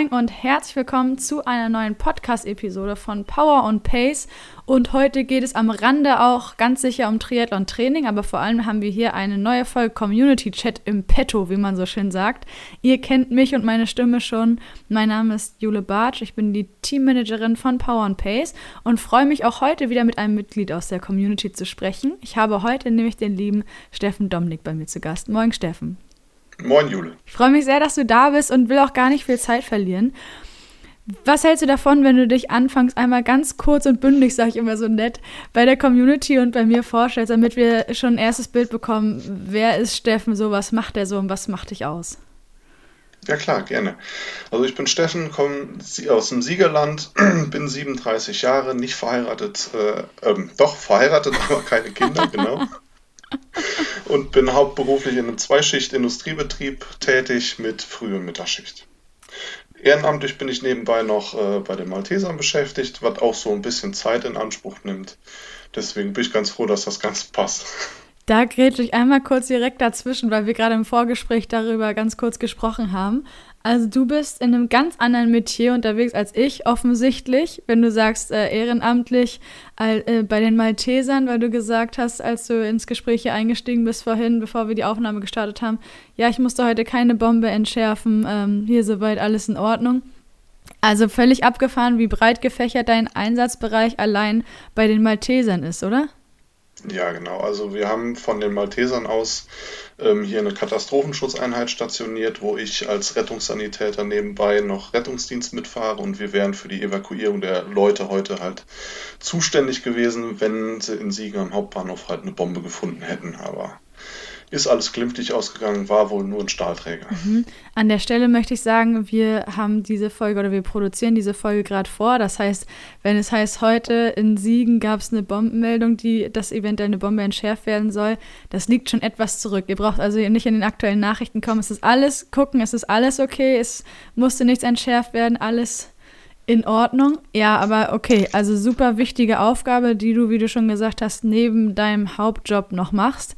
moin und herzlich willkommen zu einer neuen Podcast-Episode von Power und Pace. Und heute geht es am Rande auch ganz sicher um Triathlon-Training, aber vor allem haben wir hier eine neue Folge Community-Chat im Petto, wie man so schön sagt. Ihr kennt mich und meine Stimme schon. Mein Name ist Jule Bartsch, ich bin die Teammanagerin von Power und Pace und freue mich auch heute wieder mit einem Mitglied aus der Community zu sprechen. Ich habe heute nämlich den lieben Steffen Dominik bei mir zu Gast. Moin, Steffen. Moin, Jule. Ich freue mich sehr, dass du da bist und will auch gar nicht viel Zeit verlieren. Was hältst du davon, wenn du dich anfangs einmal ganz kurz und bündig, sage ich immer so nett, bei der Community und bei mir vorstellst, damit wir schon ein erstes Bild bekommen, wer ist Steffen so, was macht er so und was macht dich aus? Ja klar, gerne. Also ich bin Steffen, komme aus dem Siegerland, bin 37 Jahre, nicht verheiratet, äh, ähm, doch verheiratet, aber keine Kinder, genau und bin hauptberuflich in einem Zweischicht-Industriebetrieb tätig mit Früh- und Mittagsschicht. Ehrenamtlich bin ich nebenbei noch äh, bei den Maltesern beschäftigt, was auch so ein bisschen Zeit in Anspruch nimmt. Deswegen bin ich ganz froh, dass das ganz passt. Da grätsche ich einmal kurz direkt dazwischen, weil wir gerade im Vorgespräch darüber ganz kurz gesprochen haben. Also du bist in einem ganz anderen Metier unterwegs als ich, offensichtlich, wenn du sagst äh, ehrenamtlich äh, bei den Maltesern, weil du gesagt hast, als du ins Gespräch hier eingestiegen bist vorhin, bevor wir die Aufnahme gestartet haben, ja, ich musste heute keine Bombe entschärfen, ähm, hier soweit alles in Ordnung. Also völlig abgefahren, wie breit gefächert dein Einsatzbereich allein bei den Maltesern ist, oder? Ja, genau. Also wir haben von den Maltesern aus ähm, hier eine Katastrophenschutzeinheit stationiert, wo ich als Rettungssanitäter nebenbei noch Rettungsdienst mitfahre und wir wären für die Evakuierung der Leute heute halt zuständig gewesen, wenn sie in Siegen am Hauptbahnhof halt eine Bombe gefunden hätten. Aber ist alles glimpflich ausgegangen, war wohl nur ein Stahlträger. Mhm. An der Stelle möchte ich sagen, wir haben diese Folge oder wir produzieren diese Folge gerade vor. Das heißt, wenn es heißt, heute in Siegen gab es eine Bombenmeldung, die, dass eventuell eine Bombe entschärft werden soll, das liegt schon etwas zurück. Ihr braucht also nicht in den aktuellen Nachrichten kommen. Es ist alles gucken, es ist alles okay, es musste nichts entschärft werden, alles in Ordnung. Ja, aber okay, also super wichtige Aufgabe, die du, wie du schon gesagt hast, neben deinem Hauptjob noch machst.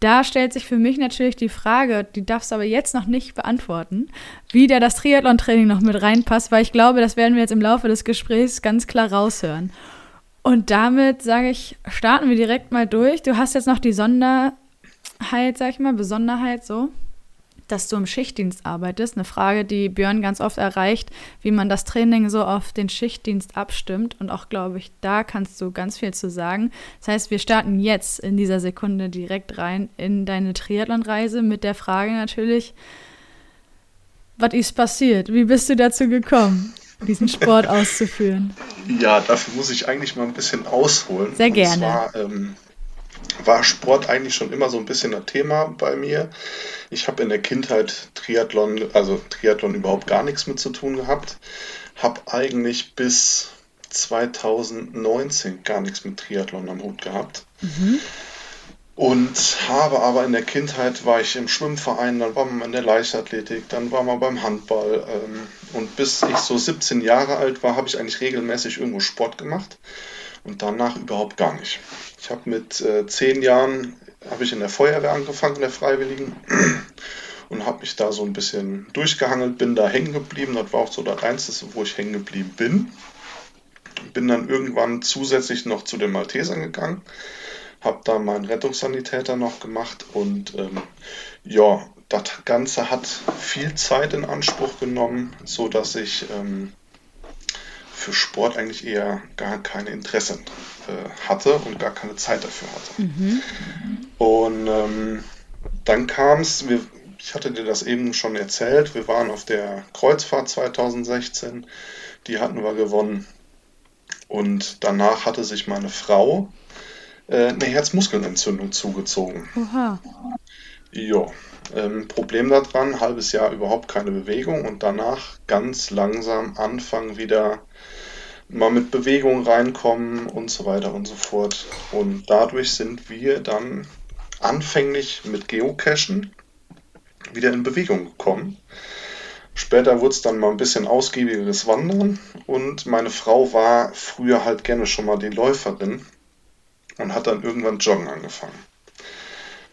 Da stellt sich für mich natürlich die Frage, die darfst du aber jetzt noch nicht beantworten, wie da das Triathlon-Training noch mit reinpasst, weil ich glaube, das werden wir jetzt im Laufe des Gesprächs ganz klar raushören. Und damit sage ich, starten wir direkt mal durch. Du hast jetzt noch die Sonderheit, sag ich mal, Besonderheit so dass du im Schichtdienst arbeitest. Eine Frage, die Björn ganz oft erreicht, wie man das Training so auf den Schichtdienst abstimmt. Und auch, glaube ich, da kannst du ganz viel zu sagen. Das heißt, wir starten jetzt in dieser Sekunde direkt rein in deine Triathlon-Reise mit der Frage natürlich, was ist passiert? Wie bist du dazu gekommen, diesen Sport auszuführen? Ja, dafür muss ich eigentlich mal ein bisschen ausholen. Sehr gerne. Und zwar, ähm, war Sport eigentlich schon immer so ein bisschen ein Thema bei mir. Ich habe in der Kindheit Triathlon, also Triathlon überhaupt gar nichts mit zu tun gehabt. Habe eigentlich bis 2019 gar nichts mit Triathlon am Hut gehabt. Mhm. Und habe aber in der Kindheit war ich im Schwimmverein, dann war man in der Leichtathletik, dann war man beim Handball. Ähm, und bis ich so 17 Jahre alt war, habe ich eigentlich regelmäßig irgendwo Sport gemacht und danach überhaupt gar nicht. Ich habe mit äh, zehn Jahren habe ich in der Feuerwehr angefangen, in der Freiwilligen und habe mich da so ein bisschen durchgehangelt, bin da hängen geblieben. Das war auch so das Einzige, wo ich hängen geblieben bin. Bin dann irgendwann zusätzlich noch zu den Maltesern gegangen, habe da meinen Rettungssanitäter noch gemacht und ähm, ja, das Ganze hat viel Zeit in Anspruch genommen, so dass ich ähm, für Sport eigentlich eher gar keine Interesse äh, hatte und gar keine Zeit dafür hatte. Mhm. Und ähm, dann kam es, ich hatte dir das eben schon erzählt, wir waren auf der Kreuzfahrt 2016, die hatten wir gewonnen. Und danach hatte sich meine Frau äh, eine Herzmuskelentzündung zugezogen. Oha. Ja, ähm, Problem daran, halbes Jahr überhaupt keine Bewegung und danach ganz langsam anfangen wieder mal mit Bewegung reinkommen und so weiter und so fort. Und dadurch sind wir dann anfänglich mit Geocachen wieder in Bewegung gekommen. Später wurde es dann mal ein bisschen ausgiebigeres Wandern und meine Frau war früher halt gerne schon mal die Läuferin und hat dann irgendwann Joggen angefangen.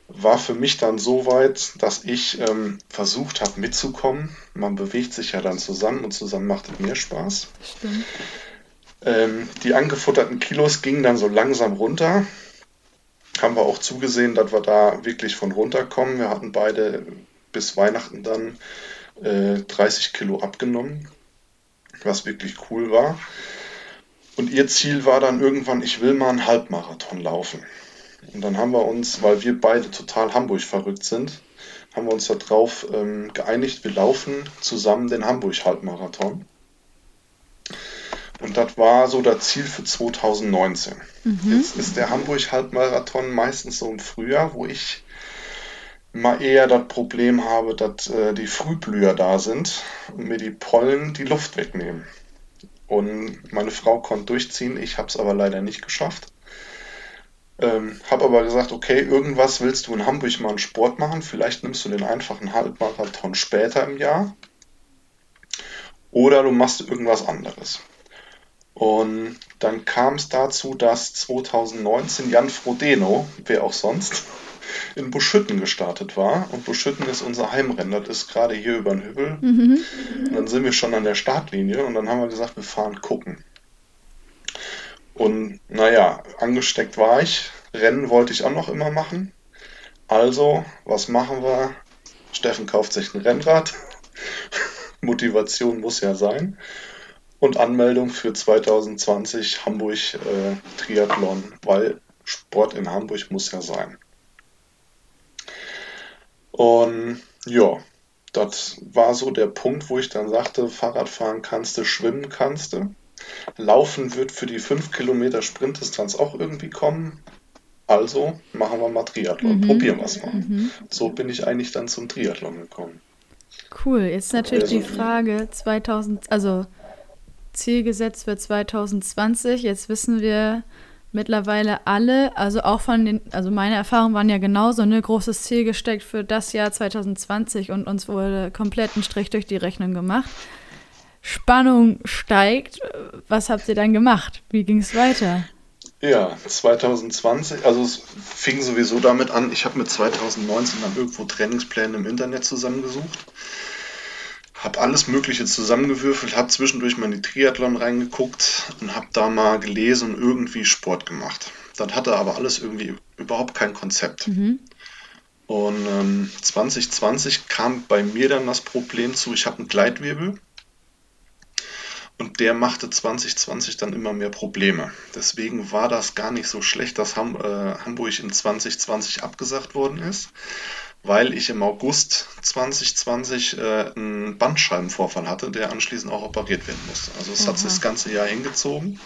war für mich dann so weit, dass ich ähm, versucht habe mitzukommen. Man bewegt sich ja dann zusammen und zusammen macht es mehr Spaß. Stimmt. Ähm, die angefutterten Kilos gingen dann so langsam runter. Haben wir auch zugesehen, dass wir da wirklich von runterkommen. Wir hatten beide bis Weihnachten dann äh, 30 Kilo abgenommen, was wirklich cool war. Und ihr Ziel war dann irgendwann, ich will mal einen Halbmarathon laufen. Und dann haben wir uns, weil wir beide total Hamburg verrückt sind, haben wir uns darauf ähm, geeinigt, wir laufen zusammen den Hamburg-Halbmarathon. Und das war so das Ziel für 2019. Mhm. Jetzt ist der Hamburg-Halbmarathon meistens so im Frühjahr, wo ich mal eher das Problem habe, dass äh, die Frühblüher da sind und mir die Pollen die Luft wegnehmen. Und meine Frau konnte durchziehen, ich habe es aber leider nicht geschafft. Ähm, habe aber gesagt, okay, irgendwas willst du in Hamburg mal einen Sport machen, vielleicht nimmst du den einfachen Halbmarathon später im Jahr. Oder du machst irgendwas anderes. Und dann kam es dazu, dass 2019 Jan Frodeno, wer auch sonst, in Buschütten gestartet war. Und Buschütten ist unser Heimrennen, das ist gerade hier über den Hügel. Mhm. Und dann sind wir schon an der Startlinie und dann haben wir gesagt, wir fahren gucken. Und naja, angesteckt war ich. Rennen wollte ich auch noch immer machen. Also, was machen wir? Steffen kauft sich ein Rennrad. Motivation muss ja sein. Und Anmeldung für 2020 Hamburg äh, Triathlon, weil Sport in Hamburg muss ja sein. Und ja, das war so der Punkt, wo ich dann sagte, Fahrradfahren kannst du, schwimmen kannst du. Laufen wird für die 5 Kilometer Sprintdistanz auch irgendwie kommen. Also machen wir mal Triathlon, mhm. probieren wir es mal. Mhm. So bin ich eigentlich dann zum Triathlon gekommen. Cool, jetzt natürlich also, die Frage 2000, also Ziel gesetzt für 2020. Jetzt wissen wir, mittlerweile alle, also auch von den, also meine Erfahrungen waren ja genauso, ne, großes Ziel gesteckt für das Jahr 2020 und uns wurde komplett ein Strich durch die Rechnung gemacht. Spannung steigt. Was habt ihr dann gemacht? Wie ging es weiter? Ja, 2020, also es fing sowieso damit an, ich habe mit 2019 dann irgendwo Trainingspläne im Internet zusammengesucht habe alles Mögliche zusammengewürfelt, habe zwischendurch mal in die Triathlon reingeguckt und habe da mal gelesen und irgendwie Sport gemacht. Das hatte aber alles irgendwie überhaupt kein Konzept. Mhm. Und ähm, 2020 kam bei mir dann das Problem zu, ich habe einen Gleitwirbel und der machte 2020 dann immer mehr Probleme. Deswegen war das gar nicht so schlecht, dass Ham äh, Hamburg in 2020 abgesagt worden ist weil ich im August 2020 äh, einen Bandscheibenvorfall hatte, der anschließend auch operiert werden musste. Also es Aha. hat sich das ganze Jahr hingezogen.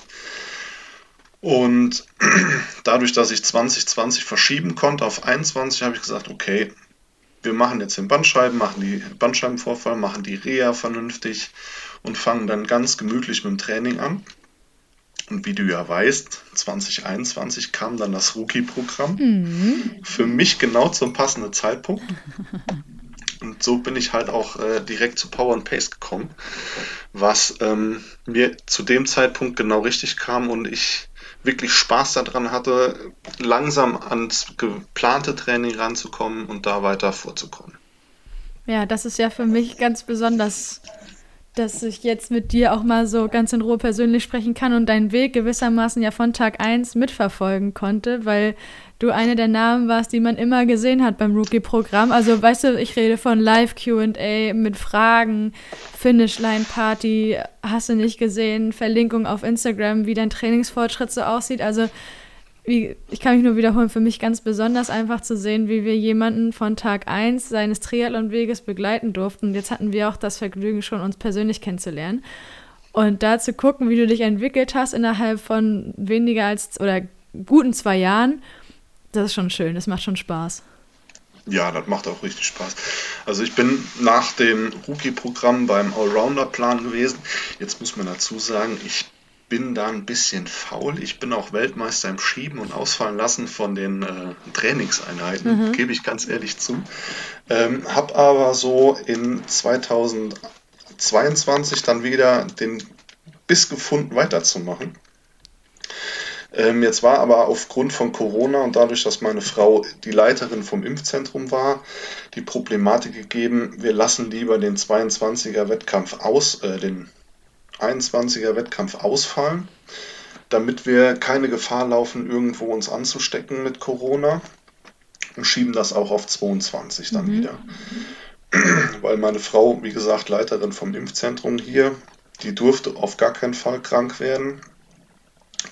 Und dadurch, dass ich 2020 verschieben konnte auf 21, habe ich gesagt, okay, wir machen jetzt den Bandscheiben, machen die Bandscheibenvorfall, machen die Reha vernünftig und fangen dann ganz gemütlich mit dem Training an. Und wie du ja weißt, 2021 kam dann das Rookie-Programm. Mhm. Für mich genau zum passenden Zeitpunkt. Und so bin ich halt auch äh, direkt zu Power and Pace gekommen, was ähm, mir zu dem Zeitpunkt genau richtig kam und ich wirklich Spaß daran hatte, langsam ans geplante Training ranzukommen und da weiter vorzukommen. Ja, das ist ja für mich ganz besonders dass ich jetzt mit dir auch mal so ganz in Ruhe persönlich sprechen kann und deinen Weg gewissermaßen ja von Tag 1 mitverfolgen konnte, weil du eine der Namen warst, die man immer gesehen hat beim Rookie-Programm. Also weißt du, ich rede von Live-QA mit Fragen, Finishline-Party, hast du nicht gesehen, Verlinkung auf Instagram, wie dein Trainingsfortschritt so aussieht. Also wie, ich kann mich nur wiederholen, für mich ganz besonders einfach zu sehen, wie wir jemanden von Tag 1 seines Triathlon-Weges begleiten durften. Und jetzt hatten wir auch das Vergnügen, schon uns persönlich kennenzulernen. Und da zu gucken, wie du dich entwickelt hast innerhalb von weniger als oder guten zwei Jahren, das ist schon schön, das macht schon Spaß. Ja, das macht auch richtig Spaß. Also ich bin nach dem Rookie-Programm beim Allrounder-Plan gewesen. Jetzt muss man dazu sagen, ich bin da ein bisschen faul. Ich bin auch Weltmeister im Schieben und Ausfallen lassen von den äh, Trainingseinheiten, mhm. gebe ich ganz ehrlich zu. Ähm, habe aber so in 2022 dann wieder den Biss gefunden, weiterzumachen. Ähm, jetzt war aber aufgrund von Corona und dadurch, dass meine Frau die Leiterin vom Impfzentrum war, die Problematik gegeben, wir lassen lieber den 22er Wettkampf aus, äh, den 21er Wettkampf ausfallen, damit wir keine Gefahr laufen, irgendwo uns anzustecken mit Corona und schieben das auch auf 22 dann mhm. wieder. Weil meine Frau, wie gesagt, Leiterin vom Impfzentrum hier, die durfte auf gar keinen Fall krank werden.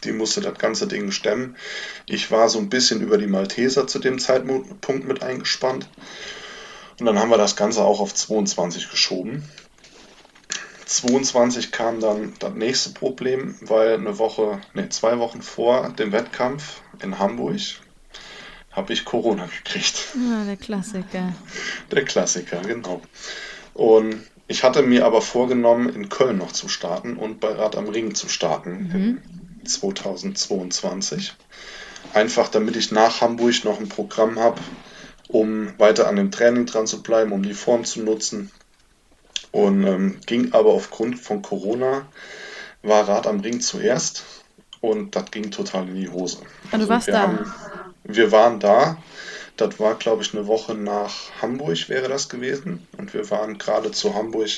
Die musste das ganze Ding stemmen. Ich war so ein bisschen über die Malteser zu dem Zeitpunkt mit eingespannt. Und dann haben wir das Ganze auch auf 22 geschoben. 22 kam dann das nächste Problem, weil eine Woche, ne, zwei Wochen vor dem Wettkampf in Hamburg habe ich Corona gekriegt. Ja, der Klassiker. Der Klassiker, genau. Und ich hatte mir aber vorgenommen, in Köln noch zu starten und bei Rad am Ring zu starten mhm. 2022. Einfach damit ich nach Hamburg noch ein Programm habe, um weiter an dem Training dran zu bleiben, um die Form zu nutzen. Und ähm, ging aber aufgrund von Corona, war Rad am Ring zuerst und das ging total in die Hose. Und ah, du also warst da? Haben, wir waren da. Das war, glaube ich, eine Woche nach Hamburg wäre das gewesen. Und wir waren gerade zu Hamburg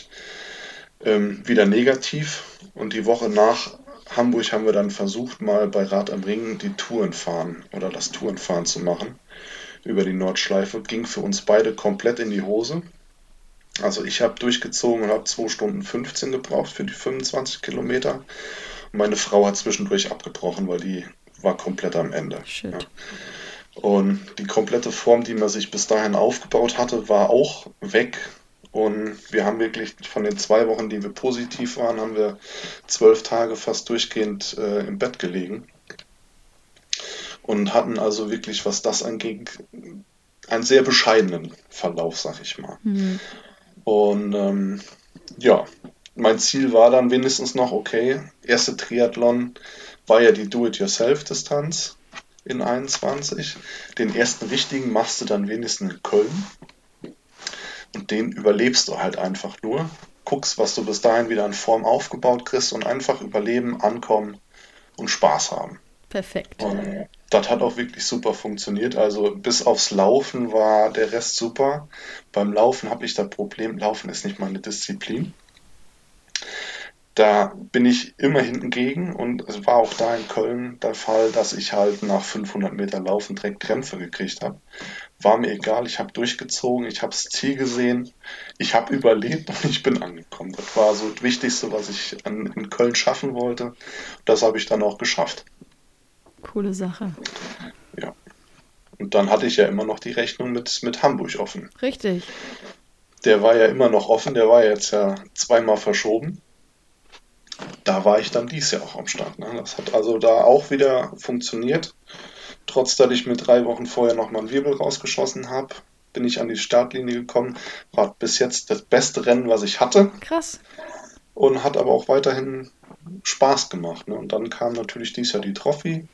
ähm, wieder negativ. Und die Woche nach Hamburg haben wir dann versucht, mal bei Rad am Ring die Touren fahren oder das Tourenfahren zu machen über die Nordschleife. Ging für uns beide komplett in die Hose. Also ich habe durchgezogen und habe 2 Stunden 15 gebraucht für die 25 Kilometer. Meine Frau hat zwischendurch abgebrochen, weil die war komplett am Ende. Ja. Und die komplette Form, die man sich bis dahin aufgebaut hatte, war auch weg. Und wir haben wirklich von den zwei Wochen, die wir positiv waren, haben wir zwölf Tage fast durchgehend äh, im Bett gelegen. Und hatten also wirklich, was das angeht, einen sehr bescheidenen Verlauf, sag ich mal. Mhm. Und ähm, ja, mein Ziel war dann wenigstens noch, okay, erste Triathlon war ja die Do-it-yourself-Distanz in 21. Den ersten richtigen machst du dann wenigstens in Köln. Und den überlebst du halt einfach nur. Guckst, was du bis dahin wieder in Form aufgebaut kriegst und einfach überleben, ankommen und Spaß haben. Perfekt. Und das hat auch wirklich super funktioniert. Also bis aufs Laufen war der Rest super. Beim Laufen habe ich das Problem, Laufen ist nicht meine Disziplin. Da bin ich immer hinten gegen und es war auch da in Köln der Fall, dass ich halt nach 500 Meter Laufen direkt Krämpfe gekriegt habe. War mir egal, ich habe durchgezogen, ich habe das Ziel gesehen, ich habe überlebt und ich bin angekommen. Das war so das Wichtigste, was ich an, in Köln schaffen wollte. Das habe ich dann auch geschafft. Coole Sache. Ja. Und dann hatte ich ja immer noch die Rechnung mit, mit Hamburg offen. Richtig. Der war ja immer noch offen, der war jetzt ja zweimal verschoben da war ich dann dies Jahr auch am Start. Ne? Das hat also da auch wieder funktioniert. Trotz, dass ich mir drei Wochen vorher nochmal einen Wirbel rausgeschossen habe, bin ich an die Startlinie gekommen. War bis jetzt das beste Rennen, was ich hatte. Krass. Und hat aber auch weiterhin Spaß gemacht. Ne? Und dann kam natürlich dies Jahr die Trophy.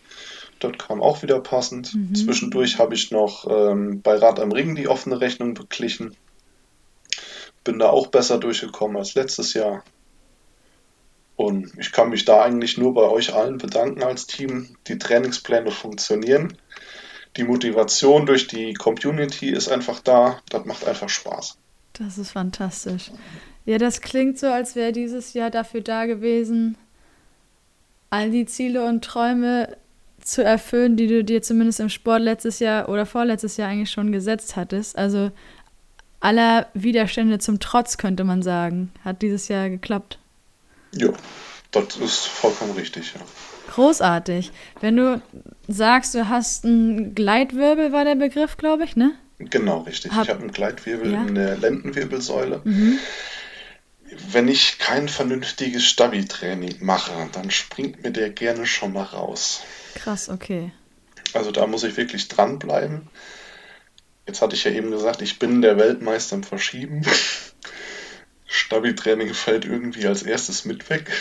Dort kam auch wieder passend. Mhm. Zwischendurch habe ich noch ähm, bei Rad am Ring die offene Rechnung beglichen. Bin da auch besser durchgekommen als letztes Jahr. Und ich kann mich da eigentlich nur bei euch allen bedanken als Team. Die Trainingspläne funktionieren. Die Motivation durch die Community ist einfach da. Das macht einfach Spaß. Das ist fantastisch. Ja, das klingt so, als wäre dieses Jahr dafür da gewesen, all die Ziele und Träume zu erfüllen, die du dir zumindest im Sport letztes Jahr oder vorletztes Jahr eigentlich schon gesetzt hattest. Also aller Widerstände zum Trotz, könnte man sagen, hat dieses Jahr geklappt. Ja, das ist vollkommen richtig, ja. Großartig. Wenn du sagst, du hast einen Gleitwirbel, war der Begriff, glaube ich, ne? Genau, richtig. Hab, ich habe einen Gleitwirbel ja. in der Lendenwirbelsäule. Mhm. Wenn ich kein vernünftiges Stabi-Training mache, dann springt mir der gerne schon mal raus. Krass, okay. Also da muss ich wirklich dranbleiben. Jetzt hatte ich ja eben gesagt, ich bin der Weltmeister im Verschieben. Stabi-Training fällt irgendwie als erstes mit weg.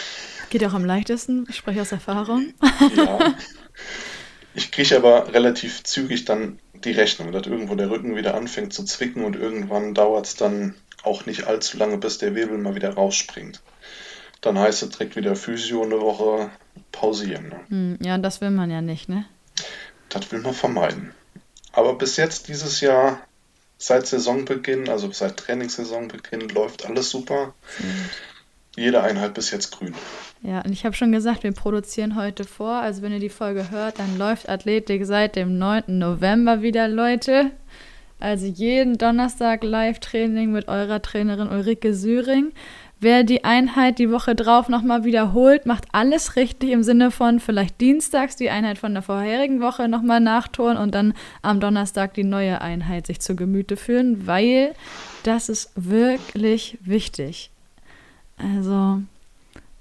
Geht auch am leichtesten, ich spreche aus Erfahrung. Ja. Ich kriege aber relativ zügig dann die Rechnung, dass irgendwo der Rücken wieder anfängt zu zwicken und irgendwann dauert es dann auch nicht allzu lange, bis der Wirbel mal wieder rausspringt. Dann heißt es direkt wieder Physio eine Woche, pausieren. Ne? Hm, ja, das will man ja nicht, ne? Das will man vermeiden. Aber bis jetzt dieses Jahr, seit Saisonbeginn, also seit Trainingssaisonbeginn, läuft alles super. Mhm. Jede Einheit bis jetzt grün. Ja, und ich habe schon gesagt, wir produzieren heute vor. Also wenn ihr die Folge hört, dann läuft Athletik seit dem 9. November wieder, Leute. Also jeden Donnerstag Live-Training mit eurer Trainerin Ulrike Süring. Wer die Einheit die Woche drauf nochmal wiederholt, macht alles richtig im Sinne von vielleicht dienstags die Einheit von der vorherigen Woche nochmal nachtun und dann am Donnerstag die neue Einheit sich zu Gemüte führen, weil das ist wirklich wichtig. Also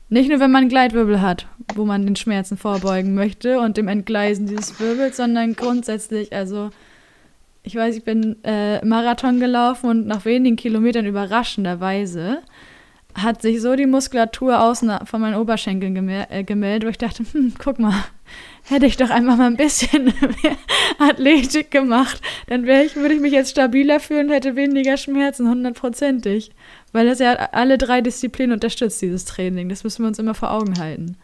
nicht nur, wenn man Gleitwirbel hat, wo man den Schmerzen vorbeugen möchte und dem Entgleisen dieses Wirbels, sondern grundsätzlich, also ich weiß, ich bin äh, Marathon gelaufen und nach wenigen Kilometern überraschenderweise hat sich so die Muskulatur außen von meinen Oberschenkeln gemel äh, gemeldet, wo ich dachte, hm, guck mal, hätte ich doch einfach mal ein bisschen mehr Athletik gemacht, dann ich, würde ich mich jetzt stabiler fühlen und hätte weniger Schmerzen, hundertprozentig. Weil das ja alle drei Disziplinen unterstützt, dieses Training. Das müssen wir uns immer vor Augen halten.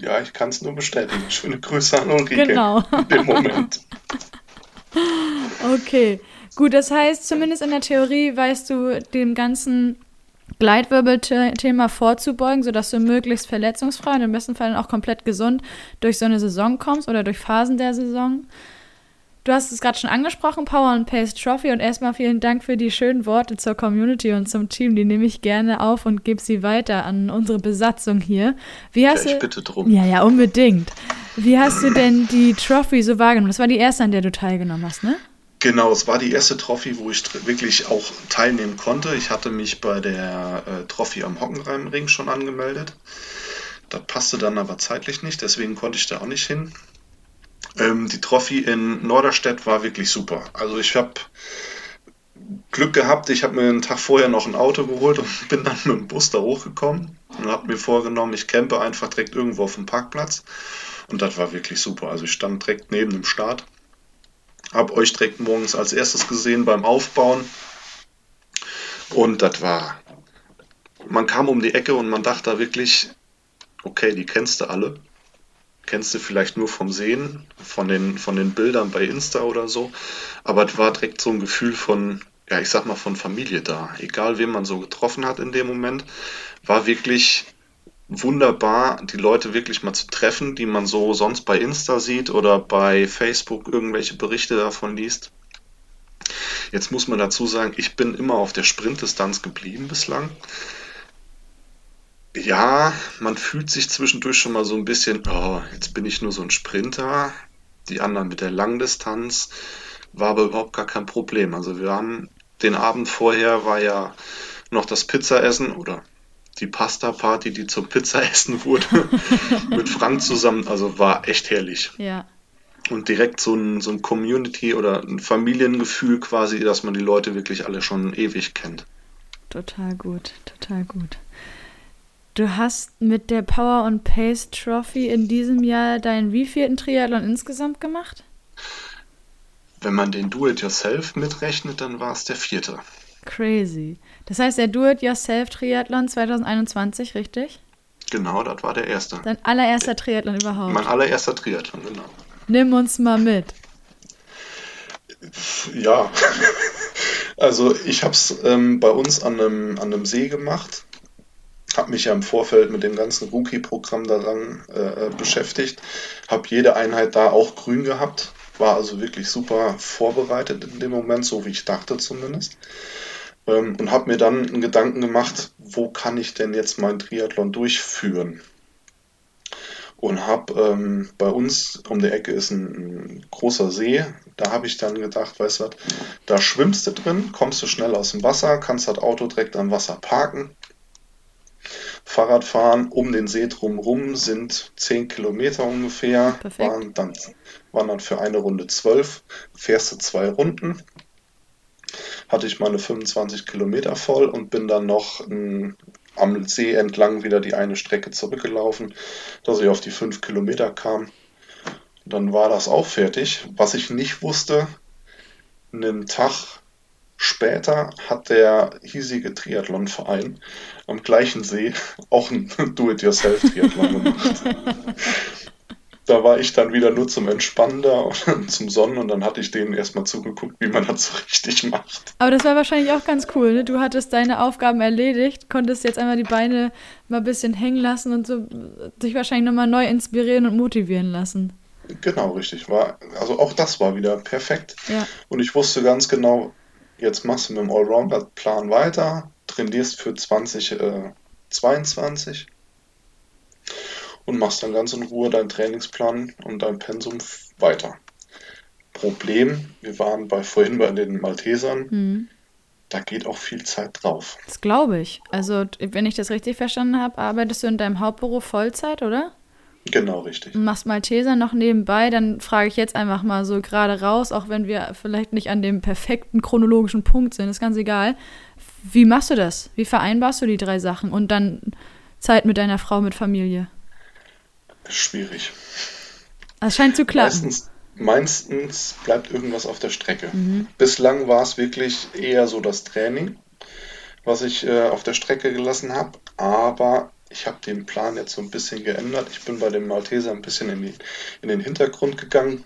Ja, ich kann es nur bestätigen. Schöne Grüße an Ulrike. Genau. In dem Moment. okay. Gut, das heißt, zumindest in der Theorie weißt du dem ganzen Gleitwirbelthema vorzubeugen, sodass du möglichst verletzungsfrei und im besten Fall auch komplett gesund durch so eine Saison kommst oder durch Phasen der Saison. Du hast es gerade schon angesprochen, Power and Pace Trophy. Und erstmal vielen Dank für die schönen Worte zur Community und zum Team. Die nehme ich gerne auf und gebe sie weiter an unsere Besatzung hier. Wie hast ja, ich du, bitte drum. Ja, ja, unbedingt. Wie hast du denn die Trophy so wahrgenommen? Das war die erste, an der du teilgenommen hast, ne? Genau, es war die erste Trophy, wo ich wirklich auch teilnehmen konnte. Ich hatte mich bei der äh, Trophy am Hockenheimring schon angemeldet. Das passte dann aber zeitlich nicht, deswegen konnte ich da auch nicht hin. Ähm, die Trophy in Norderstedt war wirklich super. Also ich habe Glück gehabt, ich habe mir einen Tag vorher noch ein Auto geholt und bin dann mit dem Bus da hochgekommen und habe mir vorgenommen, ich campe einfach direkt irgendwo auf dem Parkplatz. Und das war wirklich super. Also ich stand direkt neben dem Start habe euch direkt morgens als erstes gesehen beim Aufbauen. Und das war. Man kam um die Ecke und man dachte da wirklich, okay, die kennst du alle. Kennst du vielleicht nur vom Sehen, von den, von den Bildern bei Insta oder so. Aber es war direkt so ein Gefühl von, ja, ich sag mal, von Familie da. Egal, wen man so getroffen hat in dem Moment, war wirklich wunderbar, die Leute wirklich mal zu treffen, die man so sonst bei Insta sieht oder bei Facebook irgendwelche Berichte davon liest. Jetzt muss man dazu sagen, ich bin immer auf der Sprintdistanz geblieben bislang. Ja, man fühlt sich zwischendurch schon mal so ein bisschen, oh, jetzt bin ich nur so ein Sprinter. Die anderen mit der Langdistanz war aber überhaupt gar kein Problem. Also wir haben den Abend vorher war ja noch das Pizzaessen oder die Pasta-Party, die zum Pizzaessen wurde, mit Frank zusammen. Also war echt herrlich. Ja. Und direkt so ein, so ein Community- oder ein Familiengefühl quasi, dass man die Leute wirklich alle schon ewig kennt. Total gut, total gut. Du hast mit der Power and Pace Trophy in diesem Jahr deinen wievielten Triathlon insgesamt gemacht? Wenn man den Do-It-Yourself mitrechnet, dann war es der vierte. Crazy. Das heißt, der Do-It-Yourself-Triathlon 2021, richtig? Genau, das war der erste. Dein allererster Triathlon überhaupt. Mein allererster Triathlon, genau. Nimm uns mal mit. Ja, also ich habe es ähm, bei uns an einem, an einem See gemacht. Habe mich ja im Vorfeld mit dem ganzen Rookie-Programm daran äh, beschäftigt. Habe jede Einheit da auch grün gehabt. War also wirklich super vorbereitet in dem Moment, so wie ich dachte zumindest ähm, und habe mir dann einen Gedanken gemacht, wo kann ich denn jetzt meinen Triathlon durchführen? Und habe ähm, bei uns um die Ecke ist ein, ein großer See. Da habe ich dann gedacht, weißt du was, da schwimmst du drin, kommst du schnell aus dem Wasser, kannst das Auto direkt am Wasser parken. Fahrradfahren um den See drumherum sind 10 Kilometer ungefähr. Waren dann, waren dann für eine Runde 12. Fährst du zwei Runden hatte ich meine 25 Kilometer voll und bin dann noch m, am See entlang wieder die eine Strecke zurückgelaufen, dass ich auf die 5 Kilometer kam. Dann war das auch fertig. Was ich nicht wusste, einen Tag Später hat der hiesige Triathlonverein am gleichen See auch ein Do-it-yourself-Triathlon gemacht. da war ich dann wieder nur zum Entspannen da und zum Sonnen und dann hatte ich denen erstmal zugeguckt, wie man das so richtig macht. Aber das war wahrscheinlich auch ganz cool, ne? Du hattest deine Aufgaben erledigt, konntest jetzt einmal die Beine mal ein bisschen hängen lassen und so dich wahrscheinlich nochmal neu inspirieren und motivieren lassen. Genau, richtig. War, also auch das war wieder perfekt. Ja. Und ich wusste ganz genau, jetzt machst du mit dem Allrounder-Plan weiter, trainierst für 2022 äh, und machst dann ganz in Ruhe deinen Trainingsplan und dein Pensum weiter. Problem, wir waren bei vorhin bei den Maltesern, mhm. da geht auch viel Zeit drauf. Das glaube ich. Also, wenn ich das richtig verstanden habe, arbeitest du in deinem Hauptberuf Vollzeit, oder? Genau, richtig. Und machst Malteser noch nebenbei, dann frage ich jetzt einfach mal so gerade raus, auch wenn wir vielleicht nicht an dem perfekten chronologischen Punkt sind, ist ganz egal. Wie machst du das? Wie vereinbarst du die drei Sachen und dann Zeit mit deiner Frau, mit Familie? Schwierig. Das scheint zu klappen. Meistens, meistens bleibt irgendwas auf der Strecke. Mhm. Bislang war es wirklich eher so das Training, was ich äh, auf der Strecke gelassen habe, aber ich habe den Plan jetzt so ein bisschen geändert. Ich bin bei dem Malteser ein bisschen in, die, in den Hintergrund gegangen,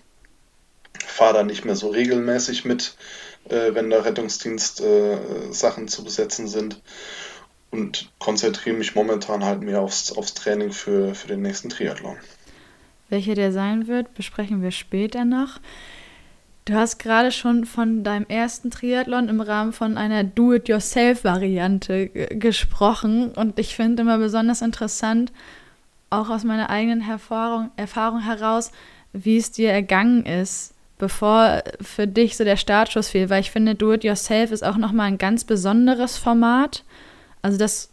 fahre da nicht mehr so regelmäßig mit, äh, wenn da Rettungsdienst äh, Sachen zu besetzen sind und konzentriere mich momentan halt mehr aufs, aufs Training für, für den nächsten Triathlon. Welcher der sein wird, besprechen wir später noch. Du hast gerade schon von deinem ersten Triathlon im Rahmen von einer Do-it-yourself-Variante gesprochen. Und ich finde immer besonders interessant, auch aus meiner eigenen Erfahrung, Erfahrung heraus, wie es dir ergangen ist, bevor für dich so der Startschuss fiel. Weil ich finde, Do-it-yourself ist auch nochmal ein ganz besonderes Format. Also das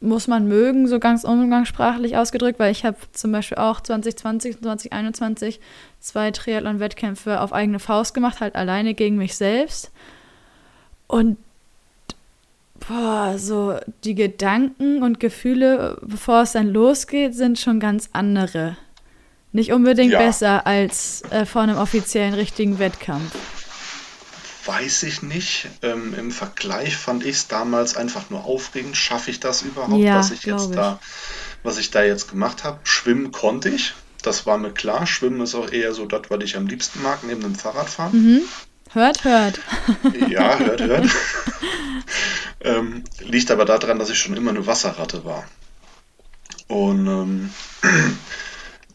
muss man mögen, so ganz umgangssprachlich ausgedrückt, weil ich habe zum Beispiel auch 2020 und 2021 zwei Triathlon-Wettkämpfe auf eigene Faust gemacht, halt alleine gegen mich selbst. Und boah, so die Gedanken und Gefühle, bevor es dann losgeht, sind schon ganz andere. Nicht unbedingt ja. besser als äh, vor einem offiziellen richtigen Wettkampf weiß ich nicht. Ähm, Im Vergleich fand ich es damals einfach nur aufregend. Schaffe ich das überhaupt, ja, was ich jetzt ich. da, was ich da jetzt gemacht habe? Schwimmen konnte ich. Das war mir klar. Schwimmen ist auch eher so das, was ich am liebsten mag, neben dem Fahrradfahren. Mhm. Hört, hört. Ja, hört, hört. ähm, liegt aber daran, dass ich schon immer eine Wasserratte war. Und ähm,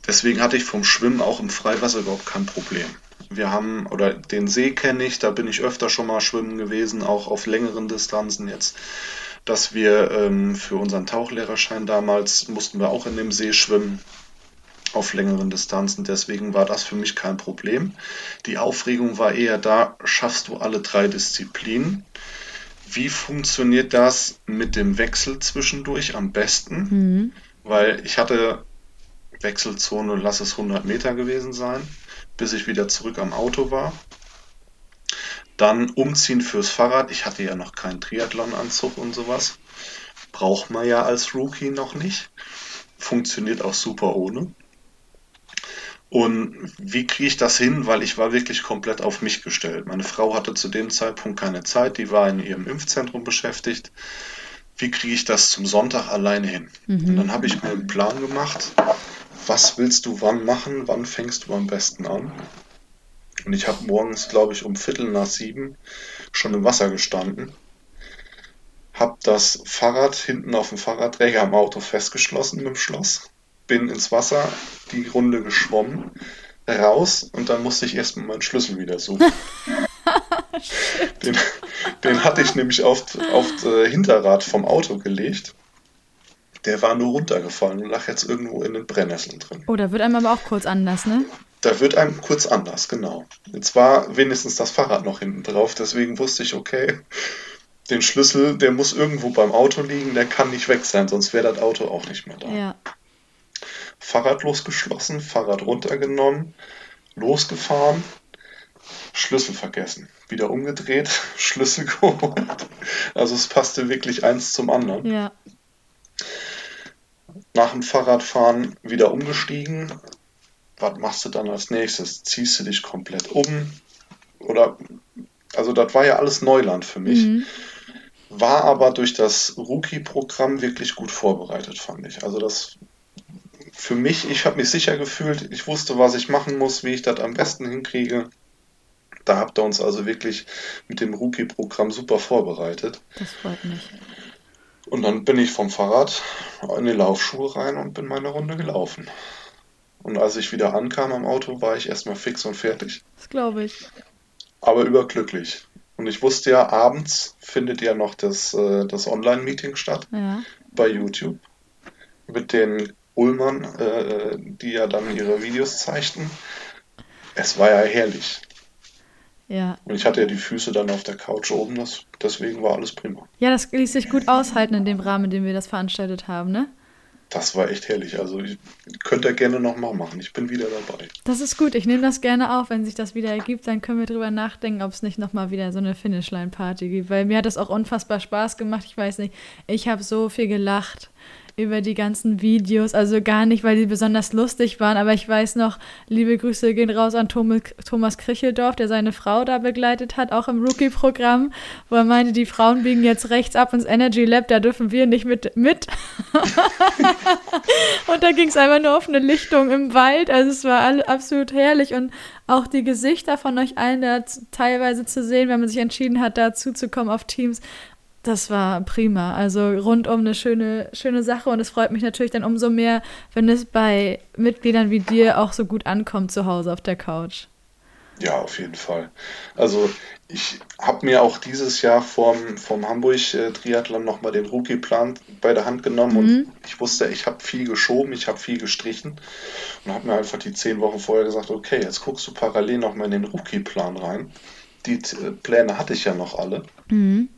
deswegen hatte ich vom Schwimmen auch im Freiwasser überhaupt kein Problem. Wir haben, oder den See kenne ich, da bin ich öfter schon mal schwimmen gewesen, auch auf längeren Distanzen jetzt, dass wir ähm, für unseren Tauchlehrerschein damals mussten wir auch in dem See schwimmen auf längeren Distanzen. Deswegen war das für mich kein Problem. Die Aufregung war eher da, schaffst du alle drei Disziplinen? Wie funktioniert das mit dem Wechsel zwischendurch am besten? Mhm. Weil ich hatte Wechselzone, lass es 100 Meter gewesen sein bis ich wieder zurück am Auto war. Dann umziehen fürs Fahrrad. Ich hatte ja noch keinen Triathlon-Anzug und sowas. Braucht man ja als Rookie noch nicht. Funktioniert auch super ohne. Und wie kriege ich das hin? Weil ich war wirklich komplett auf mich gestellt. Meine Frau hatte zu dem Zeitpunkt keine Zeit, die war in ihrem Impfzentrum beschäftigt. Wie kriege ich das zum Sonntag alleine hin? Mhm. Und dann habe ich mir einen Plan gemacht, was willst du wann machen, wann fängst du am besten an. Und ich habe morgens, glaube ich, um Viertel nach sieben schon im Wasser gestanden, habe das Fahrrad hinten auf dem Fahrradträger am Auto festgeschlossen mit dem Schloss, bin ins Wasser, die Runde geschwommen, raus und dann musste ich erstmal meinen Schlüssel wieder suchen. den, den, hatte ich nämlich auf, auf das äh, Hinterrad vom Auto gelegt der war nur runtergefallen und lag jetzt irgendwo in den Brennnesseln drin. Oh, da wird einem aber auch kurz anders, ne? Da wird einem kurz anders, genau. Jetzt war wenigstens das Fahrrad noch hinten drauf, deswegen wusste ich, okay, den Schlüssel, der muss irgendwo beim Auto liegen, der kann nicht weg sein, sonst wäre das Auto auch nicht mehr da. Ja. Fahrrad losgeschlossen, Fahrrad runtergenommen, losgefahren, Schlüssel vergessen. Wieder umgedreht, Schlüssel geholt. Also es passte wirklich eins zum anderen. Ja nach dem Fahrradfahren wieder umgestiegen. Was machst du dann als nächstes? Ziehst du dich komplett um? Oder, Also das war ja alles Neuland für mich. Mhm. War aber durch das Rookie-Programm wirklich gut vorbereitet, fand ich. Also das für mich, ich habe mich sicher gefühlt, ich wusste, was ich machen muss, wie ich das am besten hinkriege. Da habt ihr uns also wirklich mit dem Rookie-Programm super vorbereitet. Das freut mich. Und dann bin ich vom Fahrrad in die Laufschuhe rein und bin meine Runde gelaufen. Und als ich wieder ankam am Auto, war ich erstmal fix und fertig. Das glaube ich. Aber überglücklich. Und ich wusste ja, abends findet ja noch das, äh, das Online-Meeting statt ja. bei YouTube mit den Ullmann, äh, die ja dann ihre Videos zeigten. Es war ja herrlich. Ja. Und ich hatte ja die Füße dann auf der Couch oben, das, deswegen war alles prima. Ja, das ließ sich gut aushalten in dem Rahmen, in dem wir das veranstaltet haben, ne? Das war echt herrlich. Also ich könnte gerne nochmal machen. Ich bin wieder dabei. Das ist gut. Ich nehme das gerne auf. Wenn sich das wieder ergibt, dann können wir drüber nachdenken, ob es nicht nochmal wieder so eine Finishline-Party gibt. Weil mir hat das auch unfassbar Spaß gemacht. Ich weiß nicht, ich habe so viel gelacht über die ganzen Videos. Also gar nicht, weil die besonders lustig waren, aber ich weiß noch, liebe Grüße gehen raus an Thomas Kricheldorf, der seine Frau da begleitet hat, auch im Rookie-Programm, wo er meinte, die Frauen biegen jetzt rechts ab ins Energy Lab, da dürfen wir nicht mit. mit. und da ging es einfach nur auf eine Lichtung im Wald. Also es war absolut herrlich und auch die Gesichter von euch allen da teilweise zu sehen, wenn man sich entschieden hat, dazu zu kommen auf Teams, das war prima. Also rundum eine schöne, schöne Sache und es freut mich natürlich dann umso mehr, wenn es bei Mitgliedern wie dir auch so gut ankommt zu Hause auf der Couch. Ja, auf jeden Fall. Also ich habe mir auch dieses Jahr vom, vom Hamburg-Triathlon nochmal den Rookie-Plan bei der Hand genommen mhm. und ich wusste, ich habe viel geschoben, ich habe viel gestrichen und habe mir einfach die zehn Wochen vorher gesagt, okay, jetzt guckst du parallel nochmal in den Rookie-Plan rein. Die äh, Pläne hatte ich ja noch alle. Mhm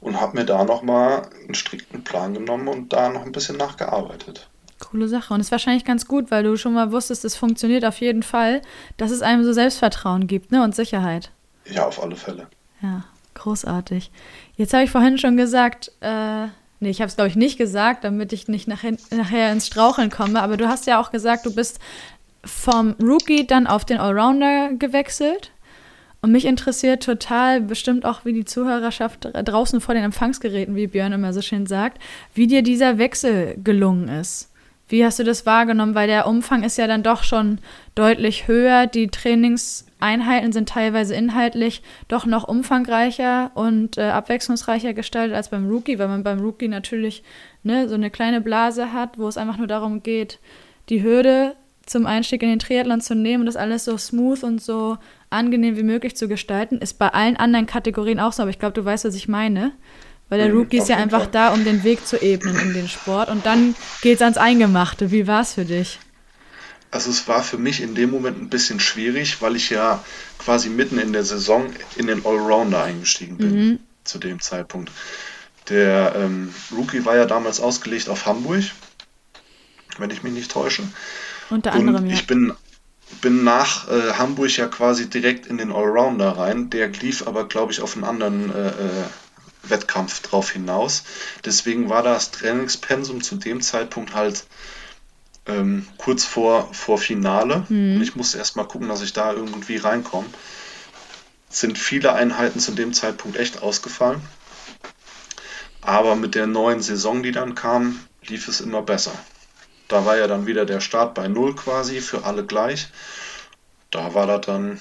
und habe mir da nochmal einen strikten Plan genommen und da noch ein bisschen nachgearbeitet. Coole Sache. Und ist wahrscheinlich ganz gut, weil du schon mal wusstest, es funktioniert auf jeden Fall, dass es einem so Selbstvertrauen gibt ne? und Sicherheit. Ja, auf alle Fälle. Ja, großartig. Jetzt habe ich vorhin schon gesagt, äh, nee, ich habe es glaube ich nicht gesagt, damit ich nicht nach, nachher ins Straucheln komme, aber du hast ja auch gesagt, du bist vom Rookie dann auf den Allrounder gewechselt. Und mich interessiert total, bestimmt auch wie die Zuhörerschaft draußen vor den Empfangsgeräten, wie Björn immer so schön sagt, wie dir dieser Wechsel gelungen ist. Wie hast du das wahrgenommen? Weil der Umfang ist ja dann doch schon deutlich höher. Die Trainingseinheiten sind teilweise inhaltlich doch noch umfangreicher und äh, abwechslungsreicher gestaltet als beim Rookie, weil man beim Rookie natürlich ne, so eine kleine Blase hat, wo es einfach nur darum geht, die Hürde zum Einstieg in den Triathlon zu nehmen und das alles so smooth und so angenehm wie möglich zu gestalten. Ist bei allen anderen Kategorien auch so, aber ich glaube, du weißt, was ich meine. Weil der mhm, Rookie ist ja einfach Fall. da, um den Weg zu ebnen in den Sport. Und dann geht es ans Eingemachte. Wie war es für dich? Also es war für mich in dem Moment ein bisschen schwierig, weil ich ja quasi mitten in der Saison in den Allrounder eingestiegen bin mhm. zu dem Zeitpunkt. Der ähm, Rookie war ja damals ausgelegt auf Hamburg, wenn ich mich nicht täusche. Unter anderem, Und ich ja. bin bin nach äh, Hamburg ja quasi direkt in den Allrounder rein. Der lief aber, glaube ich, auf einen anderen äh, äh, Wettkampf drauf hinaus. Deswegen war das Trainingspensum zu dem Zeitpunkt halt ähm, kurz vor, vor Finale. Mhm. Und ich musste erstmal gucken, dass ich da irgendwie reinkomme. Sind viele Einheiten zu dem Zeitpunkt echt ausgefallen. Aber mit der neuen Saison, die dann kam, lief es immer besser. Da war ja dann wieder der Start bei Null quasi, für alle gleich. Da war das dann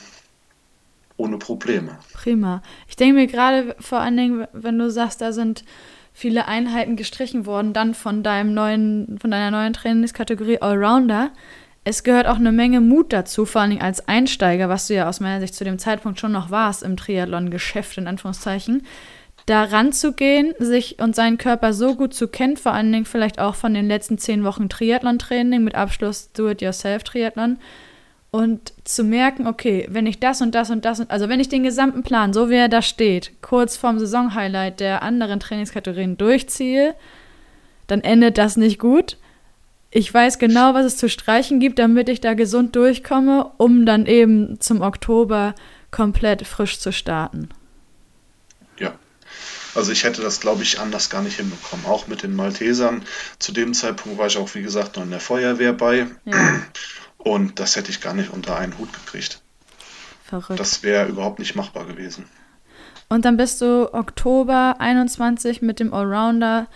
ohne Probleme. Prima. Ich denke mir gerade vor allen Dingen, wenn du sagst, da sind viele Einheiten gestrichen worden, dann von deinem neuen, von deiner neuen Trainingskategorie Allrounder. Es gehört auch eine Menge Mut dazu, vor allen Dingen als Einsteiger, was du ja aus meiner Sicht zu dem Zeitpunkt schon noch warst im Triathlon-Geschäft, in Anführungszeichen da ranzugehen, sich und seinen Körper so gut zu kennen, vor allen Dingen vielleicht auch von den letzten zehn Wochen Triathlon-Training mit Abschluss Do-it-yourself-Triathlon und zu merken, okay, wenn ich das und das und das, also wenn ich den gesamten Plan, so wie er da steht, kurz vorm Saisonhighlight der anderen Trainingskategorien durchziehe, dann endet das nicht gut. Ich weiß genau, was es zu streichen gibt, damit ich da gesund durchkomme, um dann eben zum Oktober komplett frisch zu starten. Also ich hätte das, glaube ich, anders gar nicht hinbekommen. Auch mit den Maltesern. Zu dem Zeitpunkt war ich auch, wie gesagt, noch in der Feuerwehr bei. Ja. Und das hätte ich gar nicht unter einen Hut gekriegt. Verrückt. Das wäre überhaupt nicht machbar gewesen. Und dann bist du Oktober 21 mit dem Allrounder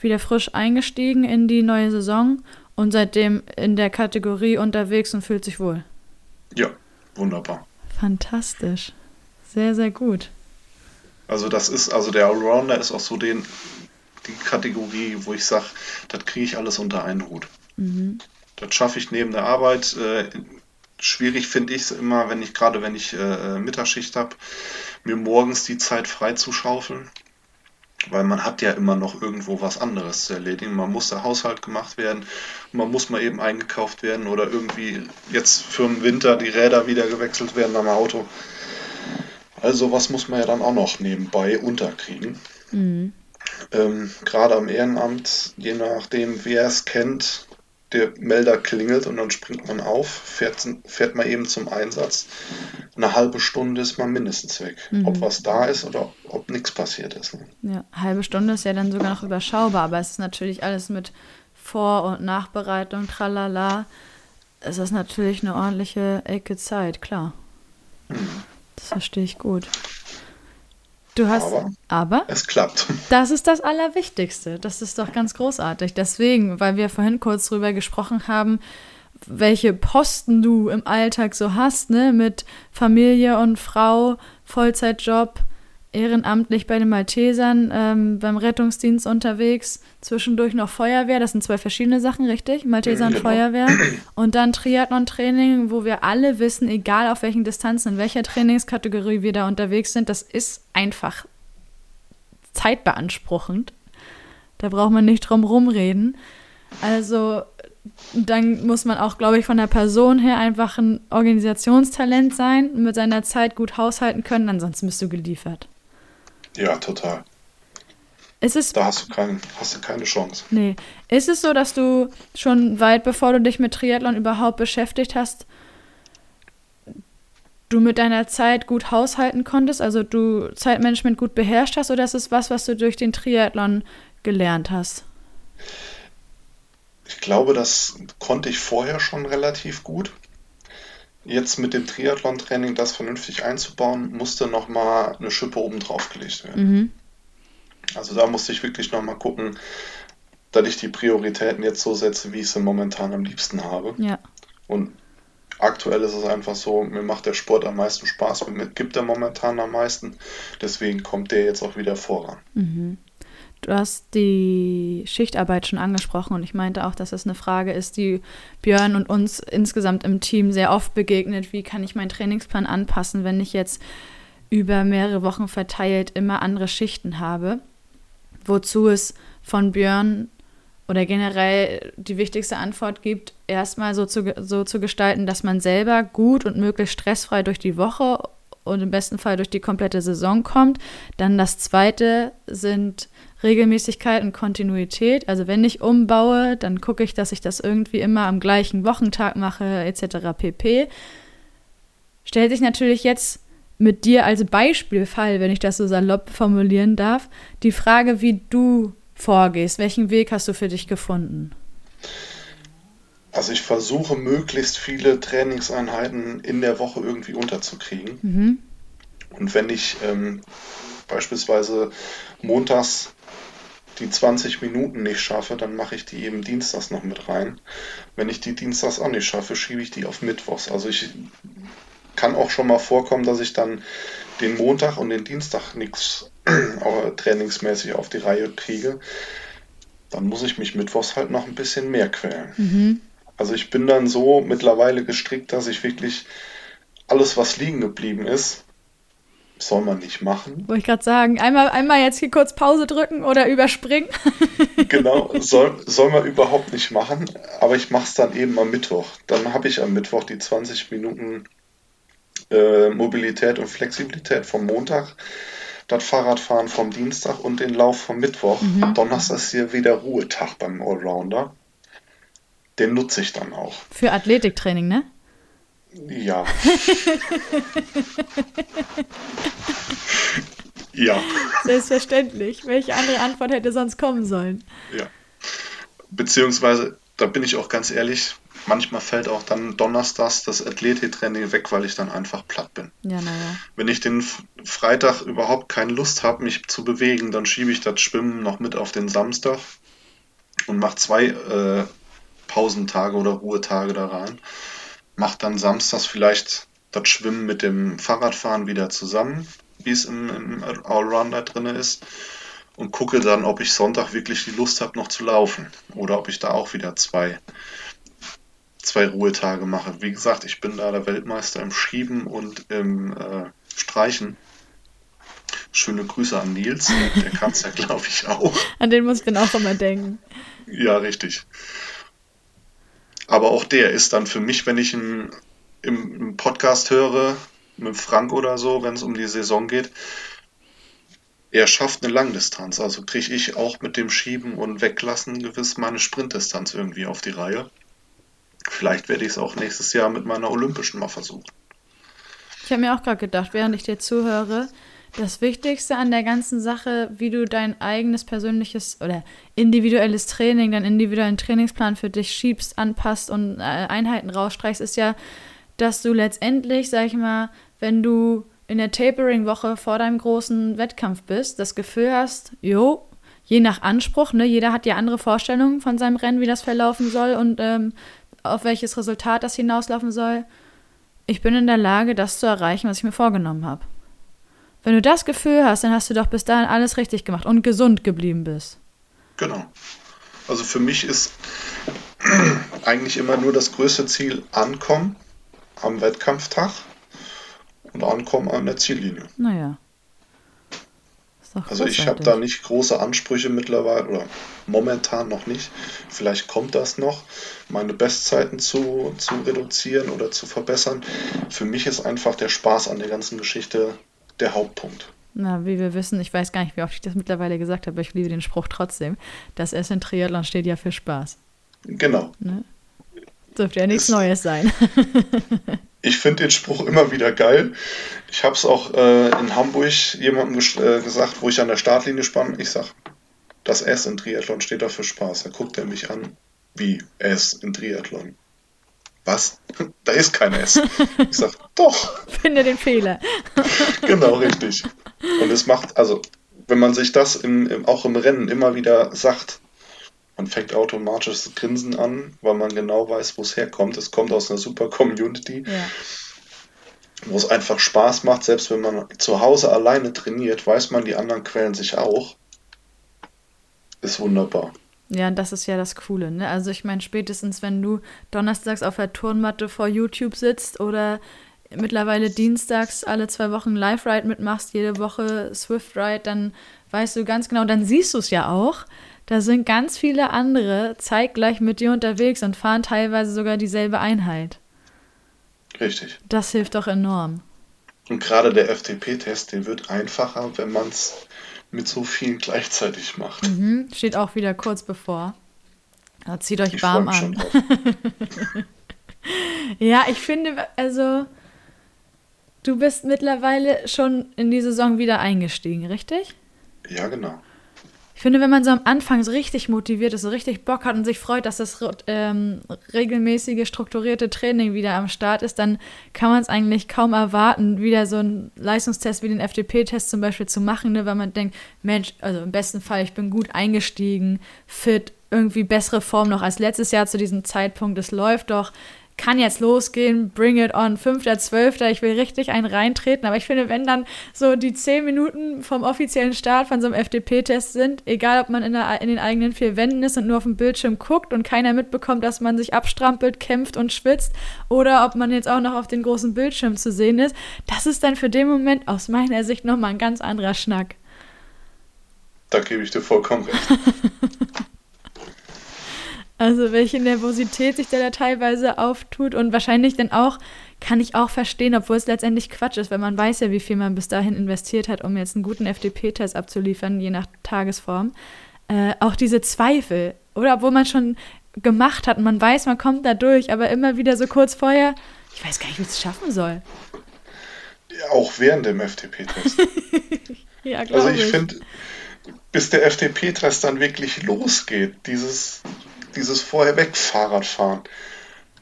wieder frisch eingestiegen in die neue Saison und seitdem in der Kategorie unterwegs und fühlt sich wohl. Ja, wunderbar. Fantastisch. Sehr, sehr gut. Also das ist, also der Allrounder ist auch so den, die Kategorie, wo ich sage, das kriege ich alles unter einen Hut. Mhm. Das schaffe ich neben der Arbeit. Äh, schwierig finde ich es immer, wenn ich gerade wenn ich äh, Mittagsschicht habe, mir morgens die Zeit frei zu schaufeln. Weil man hat ja immer noch irgendwo was anderes zu erledigen. Man muss der Haushalt gemacht werden, man muss mal eben eingekauft werden oder irgendwie jetzt für den Winter die Räder wieder gewechselt werden am Auto. Also was muss man ja dann auch noch nebenbei unterkriegen. Mhm. Ähm, Gerade am Ehrenamt, je nachdem, wer es kennt, der Melder klingelt und dann springt man auf, fährt, fährt man eben zum Einsatz. Eine halbe Stunde ist man mindestens weg. Mhm. Ob was da ist oder ob nichts passiert ist. Ne? Ja, halbe Stunde ist ja dann sogar noch überschaubar, aber es ist natürlich alles mit Vor- und Nachbereitung, tralala. Es ist natürlich eine ordentliche Ecke Zeit, klar. Mhm. Das verstehe ich gut. Du hast, aber, aber, es klappt. Das ist das Allerwichtigste. Das ist doch ganz großartig. Deswegen, weil wir vorhin kurz drüber gesprochen haben, welche Posten du im Alltag so hast, ne, mit Familie und Frau, Vollzeitjob, ehrenamtlich bei den Maltesern, ähm, beim Rettungsdienst unterwegs, zwischendurch noch Feuerwehr, das sind zwei verschiedene Sachen, richtig? Malteser und genau. Feuerwehr. Und dann Triathlon-Training, wo wir alle wissen, egal auf welchen Distanzen, in welcher Trainingskategorie wir da unterwegs sind, das ist einfach zeitbeanspruchend. Da braucht man nicht drum rumreden. Also dann muss man auch, glaube ich, von der Person her einfach ein Organisationstalent sein, mit seiner Zeit gut haushalten können, ansonsten bist du geliefert. Ja, total. Ist es, da hast du, kein, hast du keine Chance. Nee. Ist es so, dass du schon weit bevor du dich mit Triathlon überhaupt beschäftigt hast, du mit deiner Zeit gut haushalten konntest, also du Zeitmanagement gut beherrscht hast, oder ist es was, was du durch den Triathlon gelernt hast? Ich glaube, das konnte ich vorher schon relativ gut jetzt mit dem Triathlon-Training das vernünftig einzubauen, musste nochmal eine Schippe oben drauf gelegt werden. Mhm. Also da musste ich wirklich nochmal gucken, dass ich die Prioritäten jetzt so setze, wie ich sie momentan am liebsten habe. Ja. Und aktuell ist es einfach so, mir macht der Sport am meisten Spaß, mir gibt er momentan am meisten. Deswegen kommt der jetzt auch wieder voran. Mhm. Du hast die Schichtarbeit schon angesprochen und ich meinte auch, dass das eine Frage ist, die Björn und uns insgesamt im Team sehr oft begegnet. Wie kann ich meinen Trainingsplan anpassen, wenn ich jetzt über mehrere Wochen verteilt immer andere Schichten habe? Wozu es von Björn oder generell die wichtigste Antwort gibt, erstmal so zu, so zu gestalten, dass man selber gut und möglichst stressfrei durch die Woche und im besten Fall durch die komplette Saison kommt. Dann das zweite sind Regelmäßigkeit und Kontinuität. Also wenn ich umbaue, dann gucke ich, dass ich das irgendwie immer am gleichen Wochentag mache, etc. pp. Stellt sich natürlich jetzt mit dir als Beispielfall, wenn ich das so salopp formulieren darf, die Frage, wie du vorgehst. Welchen Weg hast du für dich gefunden? Also ich versuche möglichst viele Trainingseinheiten in der Woche irgendwie unterzukriegen. Mhm. Und wenn ich ähm, beispielsweise montags die 20 Minuten nicht schaffe, dann mache ich die eben dienstags noch mit rein. Wenn ich die dienstags auch nicht schaffe, schiebe ich die auf Mittwochs. Also ich kann auch schon mal vorkommen, dass ich dann den Montag und den Dienstag nichts trainingsmäßig auf die Reihe kriege. Dann muss ich mich Mittwochs halt noch ein bisschen mehr quälen. Mhm. Also ich bin dann so mittlerweile gestrickt, dass ich wirklich alles, was liegen geblieben ist, soll man nicht machen. Wollte ich gerade sagen, einmal, einmal jetzt hier kurz Pause drücken oder überspringen. genau, soll, soll man überhaupt nicht machen, aber ich mache es dann eben am Mittwoch. Dann habe ich am Mittwoch die 20 Minuten äh, Mobilität und Flexibilität vom Montag, das Fahrradfahren vom Dienstag und den Lauf vom Mittwoch. Mhm. Donnerstag ist hier wieder Ruhetag beim Allrounder. Den nutze ich dann auch. Für Athletiktraining, ne? Ja. ja. Selbstverständlich. Welche andere Antwort hätte sonst kommen sollen? Ja. Beziehungsweise, da bin ich auch ganz ehrlich, manchmal fällt auch dann donnerstags das Athletiktraining weg, weil ich dann einfach platt bin. Ja, naja. Wenn ich den Freitag überhaupt keine Lust habe, mich zu bewegen, dann schiebe ich das Schwimmen noch mit auf den Samstag und mache zwei äh, Pausentage oder Ruhetage da rein. Mache dann samstags vielleicht das Schwimmen mit dem Fahrradfahren wieder zusammen, wie es im, im Allrounder drin ist. Und gucke dann, ob ich Sonntag wirklich die Lust habe, noch zu laufen. Oder ob ich da auch wieder zwei, zwei Ruhetage mache. Wie gesagt, ich bin da der Weltmeister im Schieben und im äh, Streichen. Schöne Grüße an Nils, der kann es ja, glaube ich, auch. An den muss ich dann auch immer denken. Ja, richtig. Aber auch der ist dann für mich, wenn ich ihn im, Podcast höre, mit Frank oder so, wenn es um die Saison geht, er schafft eine Langdistanz. Also kriege ich auch mit dem Schieben und Weglassen gewiss meine Sprintdistanz irgendwie auf die Reihe. Vielleicht werde ich es auch nächstes Jahr mit meiner Olympischen mal versuchen. Ich habe mir auch gerade gedacht, während ich dir zuhöre, das Wichtigste an der ganzen Sache, wie du dein eigenes persönliches oder individuelles Training, deinen individuellen Trainingsplan für dich schiebst, anpasst und äh, Einheiten rausstreichst, ist ja, dass du letztendlich, sag ich mal, wenn du in der Tapering-Woche vor deinem großen Wettkampf bist, das Gefühl hast, jo, je nach Anspruch, ne, jeder hat ja andere Vorstellungen von seinem Rennen, wie das verlaufen soll und ähm, auf welches Resultat das hinauslaufen soll. Ich bin in der Lage, das zu erreichen, was ich mir vorgenommen habe. Wenn du das Gefühl hast, dann hast du doch bis dahin alles richtig gemacht und gesund geblieben bist. Genau. Also für mich ist eigentlich immer nur das größte Ziel ankommen am Wettkampftag und ankommen an der Ziellinie. Naja. Also ich habe da nicht große Ansprüche mittlerweile oder momentan noch nicht. Vielleicht kommt das noch, meine Bestzeiten zu, zu reduzieren oder zu verbessern. Für mich ist einfach der Spaß an der ganzen Geschichte der Hauptpunkt. Na, wie wir wissen, ich weiß gar nicht, wie oft ich das mittlerweile gesagt habe, aber ich liebe den Spruch trotzdem. Das S in Triathlon steht ja für Spaß. Genau. Ne? Dürfte ja nichts Neues sein. ich finde den Spruch immer wieder geil. Ich habe es auch äh, in Hamburg jemandem äh, gesagt, wo ich an der Startlinie spann. Ich sage, das S in Triathlon steht da für Spaß. Da guckt er mich an, wie S in Triathlon. Was? Da ist kein S. Ich sage, doch. Finde den Fehler. genau, richtig. Und es macht, also, wenn man sich das im, im, auch im Rennen immer wieder sagt, man fängt automatisch das Grinsen an, weil man genau weiß, wo es herkommt. Es kommt aus einer super Community, ja. wo es einfach Spaß macht. Selbst wenn man zu Hause alleine trainiert, weiß man, die anderen quälen sich auch. Ist wunderbar. Ja, und das ist ja das Coole, ne? Also ich meine, spätestens wenn du donnerstags auf der Turnmatte vor YouTube sitzt oder mittlerweile dienstags alle zwei Wochen Live-Ride mitmachst, jede Woche Swift-Ride, dann weißt du ganz genau, dann siehst du es ja auch, da sind ganz viele andere zeitgleich mit dir unterwegs und fahren teilweise sogar dieselbe Einheit. Richtig. Das hilft doch enorm. Und gerade der FTP-Test, der wird einfacher, wenn man es mit so vielen gleichzeitig macht. Mhm, steht auch wieder kurz bevor. Ja, zieht euch ich warm an. ja, ich finde, also du bist mittlerweile schon in die Saison wieder eingestiegen, richtig? Ja, genau. Ich finde, wenn man so am Anfang so richtig motiviert ist, so richtig Bock hat und sich freut, dass das ähm, regelmäßige, strukturierte Training wieder am Start ist, dann kann man es eigentlich kaum erwarten, wieder so einen Leistungstest wie den FDP-Test zum Beispiel zu machen, ne, weil man denkt, Mensch, also im besten Fall, ich bin gut eingestiegen, fit, irgendwie bessere Form noch als letztes Jahr zu diesem Zeitpunkt, es läuft doch kann jetzt losgehen, bring it on, 5.12., ich will richtig einen reintreten. Aber ich finde, wenn dann so die zehn Minuten vom offiziellen Start von so einem FDP-Test sind, egal ob man in, der, in den eigenen vier Wänden ist und nur auf dem Bildschirm guckt und keiner mitbekommt, dass man sich abstrampelt, kämpft und schwitzt, oder ob man jetzt auch noch auf den großen Bildschirm zu sehen ist, das ist dann für den Moment aus meiner Sicht nochmal ein ganz anderer Schnack. Da gebe ich dir vollkommen recht. Also welche Nervosität sich da, da teilweise auftut und wahrscheinlich dann auch, kann ich auch verstehen, obwohl es letztendlich Quatsch ist, weil man weiß ja, wie viel man bis dahin investiert hat, um jetzt einen guten FDP-Test abzuliefern, je nach Tagesform. Äh, auch diese Zweifel, oder obwohl man schon gemacht hat und man weiß, man kommt da durch, aber immer wieder so kurz vorher, ich weiß gar nicht, wie es schaffen soll. Ja, auch während dem FDP-Test. ja, also ich, ich. finde, bis der FDP-Test dann wirklich losgeht, dieses dieses vorher weg Fahrradfahren.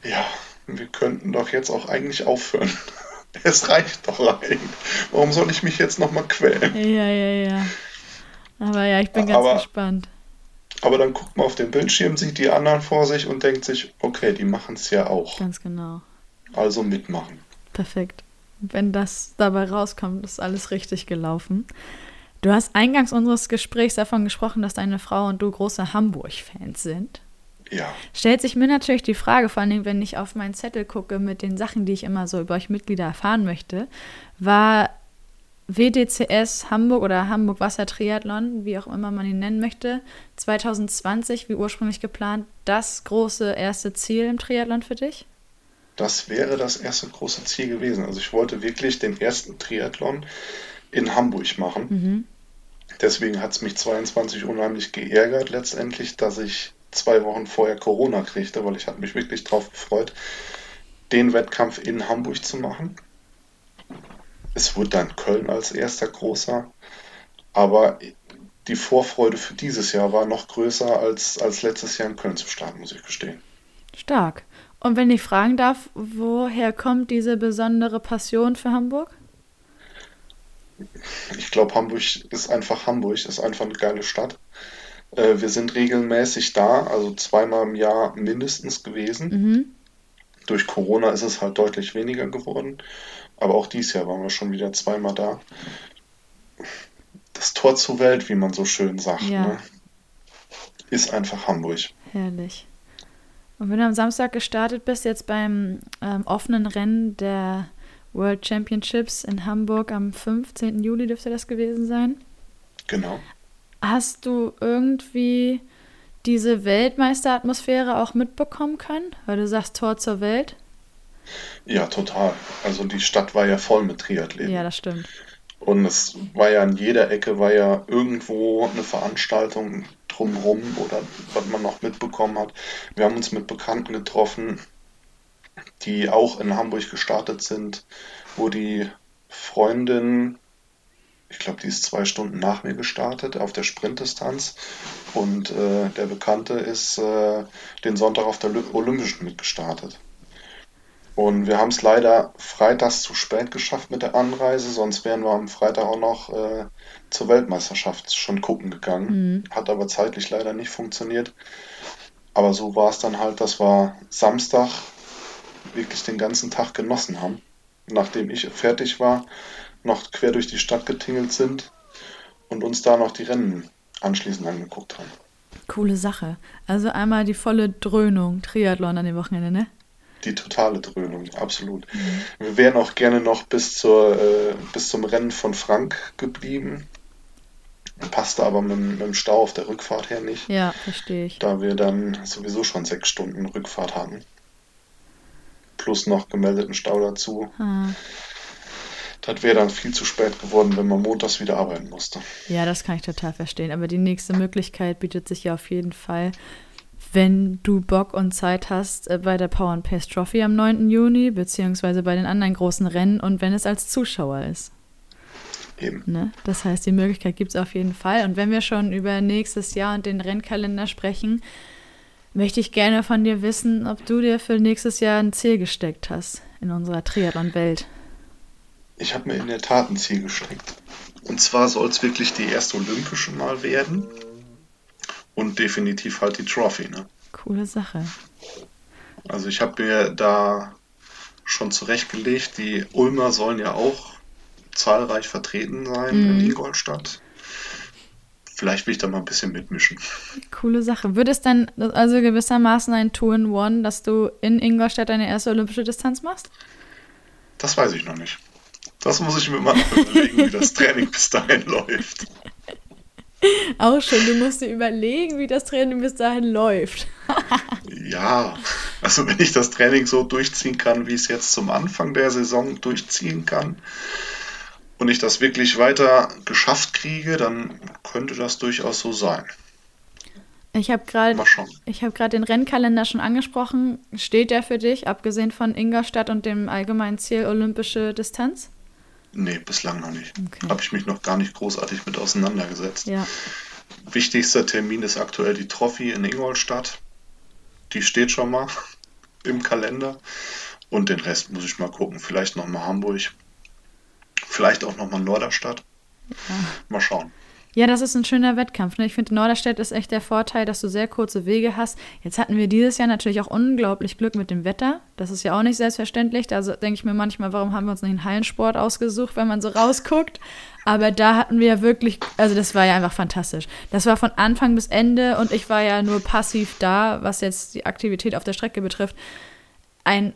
Ja, wir könnten doch jetzt auch eigentlich aufhören. es reicht doch eigentlich. Warum soll ich mich jetzt nochmal quälen? Ja, ja, ja. Aber ja, ich bin ganz Aber- gespannt. Aber dann guckt man auf den Bildschirm, sieht die anderen vor sich und denkt sich, okay, die machen es ja auch. Ganz genau. Also mitmachen. Perfekt. Wenn das dabei rauskommt, ist alles richtig gelaufen. Du hast eingangs unseres Gesprächs davon gesprochen, dass deine Frau und du große Hamburg-Fans sind. Ja. Stellt sich mir natürlich die Frage, vor allem wenn ich auf meinen Zettel gucke mit den Sachen, die ich immer so über euch Mitglieder erfahren möchte, war WDCS Hamburg oder Hamburg Wasser Triathlon, wie auch immer man ihn nennen möchte, 2020, wie ursprünglich geplant, das große erste Ziel im Triathlon für dich? Das wäre das erste große Ziel gewesen. Also ich wollte wirklich den ersten Triathlon in Hamburg machen. Mhm. Deswegen hat es mich 22 unheimlich geärgert letztendlich, dass ich zwei Wochen vorher Corona kriegte, weil ich hatte mich wirklich drauf gefreut, den Wettkampf in Hamburg zu machen. Es wurde dann Köln als erster großer, aber die Vorfreude für dieses Jahr war noch größer als, als letztes Jahr in Köln zu starten, muss ich gestehen. Stark. Und wenn ich fragen darf, woher kommt diese besondere Passion für Hamburg? Ich glaube, Hamburg ist einfach Hamburg, ist einfach eine geile Stadt. Äh, wir sind regelmäßig da, also zweimal im Jahr mindestens gewesen. Mhm. Durch Corona ist es halt deutlich weniger geworden, aber auch dieses Jahr waren wir schon wieder zweimal da. Das Tor zur Welt, wie man so schön sagt, Ja. ne? ist einfach Hamburg. Herrlich. Und wenn du am Samstag gestartet bist, jetzt beim ähm, offenen Rennen der World Championships in Hamburg am 15. Juli dürfte das gewesen sein, Genau. Hast du irgendwie diese Weltmeisteratmosphäre auch mitbekommen können? Weil du sagst Tor zur Welt. Ja, total. Also die Stadt war ja voll mit Triathleten. Ja, das stimmt. Und es war ja an jeder Ecke war ja irgendwo eine Veranstaltung drumherum oder was man noch mitbekommen hat. Wir haben uns mit Bekannten getroffen, die auch in Hamburg gestartet sind, wo die Freundin, ich glaube, die ist zwei Stunden nach mir gestartet auf der Sprintdistanz und äh, der Bekannte ist äh, den Sonntag auf der Olymp- Olympischen mitgestartet. Und wir haben es leider freitags zu spät geschafft mit der Anreise, sonst wären wir am Freitag auch noch äh, zur Weltmeisterschaft schon gucken gegangen. Mhm. Hat aber zeitlich leider nicht funktioniert. Aber so war es dann halt, dass wir Samstag wirklich den ganzen Tag genossen haben. Nachdem ich fertig war, noch quer durch die Stadt getingelt sind und uns da noch die Rennen anschließend angeguckt haben. Coole Sache. Also einmal die volle Dröhnung, Triathlon an dem Wochenende, ne? Die totale Dröhnung, absolut. Wir wären auch gerne noch bis, zur, äh, bis zum Rennen von Frank geblieben. Passte aber mit, dem- mit dem Stau auf der Rückfahrt her nicht, Ja, verstehe ich. da wir dann sowieso schon sechs Stunden Rückfahrt hatten. Plus noch gemeldeten Stau dazu. Ah. Das wäre dann viel zu spät geworden, wenn man montags wieder arbeiten musste. Ja, das kann ich total verstehen. Aber die nächste Möglichkeit bietet sich ja auf jeden Fall, wenn du Bock und Zeit hast, äh, bei der Power and Pace Trophy am 9. Juni, beziehungsweise bei den anderen großen Rennen und wenn es als Zuschauer ist. Eben. Ne? Das heißt, die Möglichkeit gibt es auf jeden Fall. Und wenn wir schon über nächstes Jahr und den Rennkalender sprechen, möchte ich gerne von dir wissen, ob du dir für nächstes Jahr ein Ziel gesteckt hast in unserer Triathlon-Welt. Ich habe mir in der Tat ein Ziel gesteckt. Und zwar soll es wirklich die erste Olympische mal werden. Und definitiv halt die Trophy, ne? Coole Sache. Also ich habe mir da schon zurechtgelegt, die Ulmer sollen ja auch zahlreich vertreten sein in Mhm. Ingolstadt. Vielleicht will ich da mal ein bisschen mitmischen. Coole Sache. Wird es dann also gewissermaßen ein Two-in-One, dass du in Ingolstadt deine erste olympische Distanz machst? Das weiß ich noch nicht. Das muss ich mir mal überlegen, wie das Training bis dahin läuft. Auch schon, du musst dir überlegen, wie das Training bis dahin läuft. Ja, also wenn ich das Training so durchziehen kann, wie ich es jetzt zum Anfang der Saison durchziehen kann und ich das wirklich weiter geschafft kriege, dann könnte das durchaus so sein. Ich habe gerade gerade den Rennkalender schon angesprochen. Steht der für dich, abgesehen von Ingolstadt und dem allgemeinen Ziel olympische Distanz? Nee, bislang noch nicht. Okay. Habe ich mich noch gar nicht großartig mit auseinandergesetzt. Ja, Wichtigster Termin ist aktuell die Trophy in Ingolstadt. Die steht schon mal im Kalender. Und den Rest muss ich mal gucken. Vielleicht nochmal Hamburg. Vielleicht auch nochmal Norderstadt. Ja. Mal schauen. Ja, das ist ein schöner Wettkampf. Ne? Ich finde, Norderstedt ist echt der Vorteil, dass du sehr kurze Wege hast. Jetzt hatten wir dieses Jahr natürlich auch unglaublich Glück mit dem Wetter. Das ist ja auch nicht selbstverständlich. Da denke ich mir manchmal, warum haben wir uns nicht einen Hallensport ausgesucht, wenn man so rausguckt. Aber da hatten wir ja wirklich, also das war ja einfach fantastisch. Das war von Anfang bis Ende und ich war ja nur passiv da, was jetzt die Aktivität auf der Strecke betrifft. Ein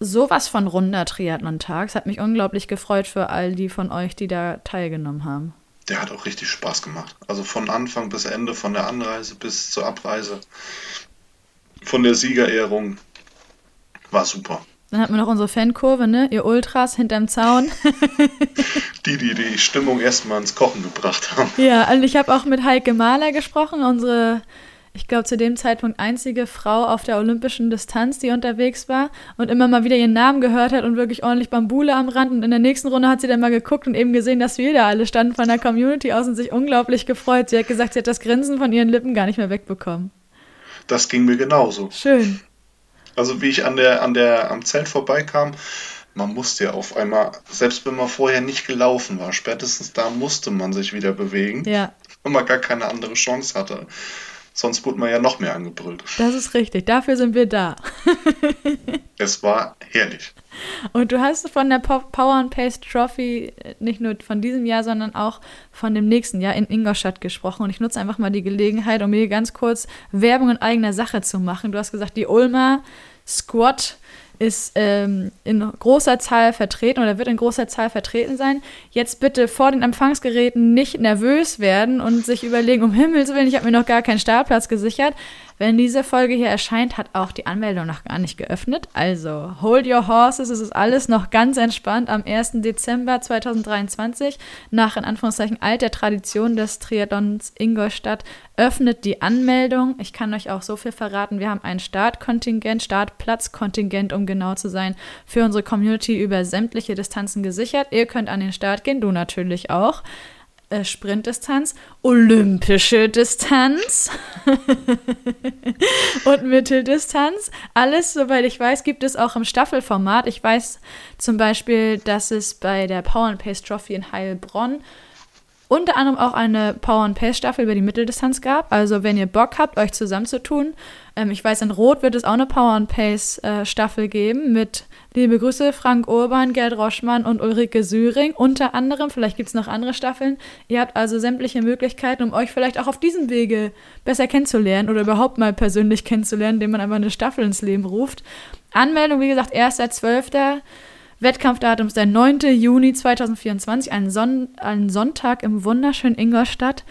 sowas von runder Triathlon-Tag. Es hat mich unglaublich gefreut für all die von euch, die da teilgenommen haben der hat auch richtig Spaß gemacht. Also von Anfang bis Ende, von der Anreise bis zur Abreise, von der Siegerehrung, war super. Dann hatten wir noch unsere Fankurve, ne? Ihr Ultras hinterm Zaun. die, die die Stimmung erstmal ins Kochen gebracht haben. Ja, und ich habe auch mit Heike Mahler gesprochen, unsere ich glaube, zu dem Zeitpunkt einzige Frau auf der olympischen Distanz, die unterwegs war und immer mal wieder ihren Namen gehört hat und wirklich ordentlich Bambule am Rand. Und in der nächsten Runde hat sie dann mal geguckt und eben gesehen, dass wir da alle standen von der Community aus und sich unglaublich gefreut. Sie hat gesagt, sie hat das Grinsen von ihren Lippen gar nicht mehr wegbekommen. Das ging mir genauso. Schön. Also wie ich an der, an der, am Zelt vorbeikam, man musste ja auf einmal, selbst wenn man vorher nicht gelaufen war, spätestens da musste man sich wieder bewegen. Ja. Und man gar keine andere Chance hatte. Sonst wurde man ja noch mehr angebrüllt. Das ist richtig. Dafür sind wir da. es war herrlich. Und du hast von der Power and Pace Trophy äh, nicht nur von diesem Jahr, sondern auch von dem nächsten Jahr in Ingolstadt gesprochen. Und ich nutze einfach mal die Gelegenheit, um mir ganz kurz Werbung in eigener Sache zu machen. Du hast gesagt, die Ulmer Squad ist ähm, in großer Zahl vertreten oder wird in großer Zahl vertreten sein. Jetzt bitte vor den Empfangsgeräten nicht nervös werden und sich überlegen, um Himmels Willen, ich habe mir noch gar keinen Startplatz gesichert. Wenn diese Folge hier erscheint, hat auch die Anmeldung noch gar nicht geöffnet. Also, hold your horses, es ist alles noch ganz entspannt. Am 1. Dezember 2023, nach in Anführungszeichen alter Tradition des Triathlons Ingolstadt, öffnet die Anmeldung. Ich kann euch auch so viel verraten. Wir haben ein Startkontingent, Startplatzkontingent, um genau zu sein, für unsere Community über sämtliche Distanzen gesichert. Ihr könnt an den Start gehen, du natürlich auch äh, Sprintdistanz, olympische Distanz und Mitteldistanz. Alles, soweit ich weiß, gibt es auch im Staffelformat. Ich weiß zum Beispiel, dass es bei der Power and Pace Trophy in Heilbronn unter anderem auch eine Power and Pace Staffel über die Mitteldistanz gab. Also wenn ihr Bock habt, euch zusammenzutun. Ähm, ich weiß, in Rot wird es auch eine Power and Pace äh, Staffel geben mit liebe Grüße Frank Urban, Gerd Roschmann und Ulrike Süring unter anderem. Vielleicht gibt es noch andere Staffeln. Ihr habt also sämtliche Möglichkeiten, um euch vielleicht auch auf diesem Wege besser kennenzulernen oder überhaupt mal persönlich kennenzulernen, indem man einfach eine Staffel ins Leben ruft. Anmeldung, wie gesagt, 1.12. Wettkampfdatum ist der 9. Juni 2024, ein, Son ein Sonntag im wunderschönen Ingolstadt.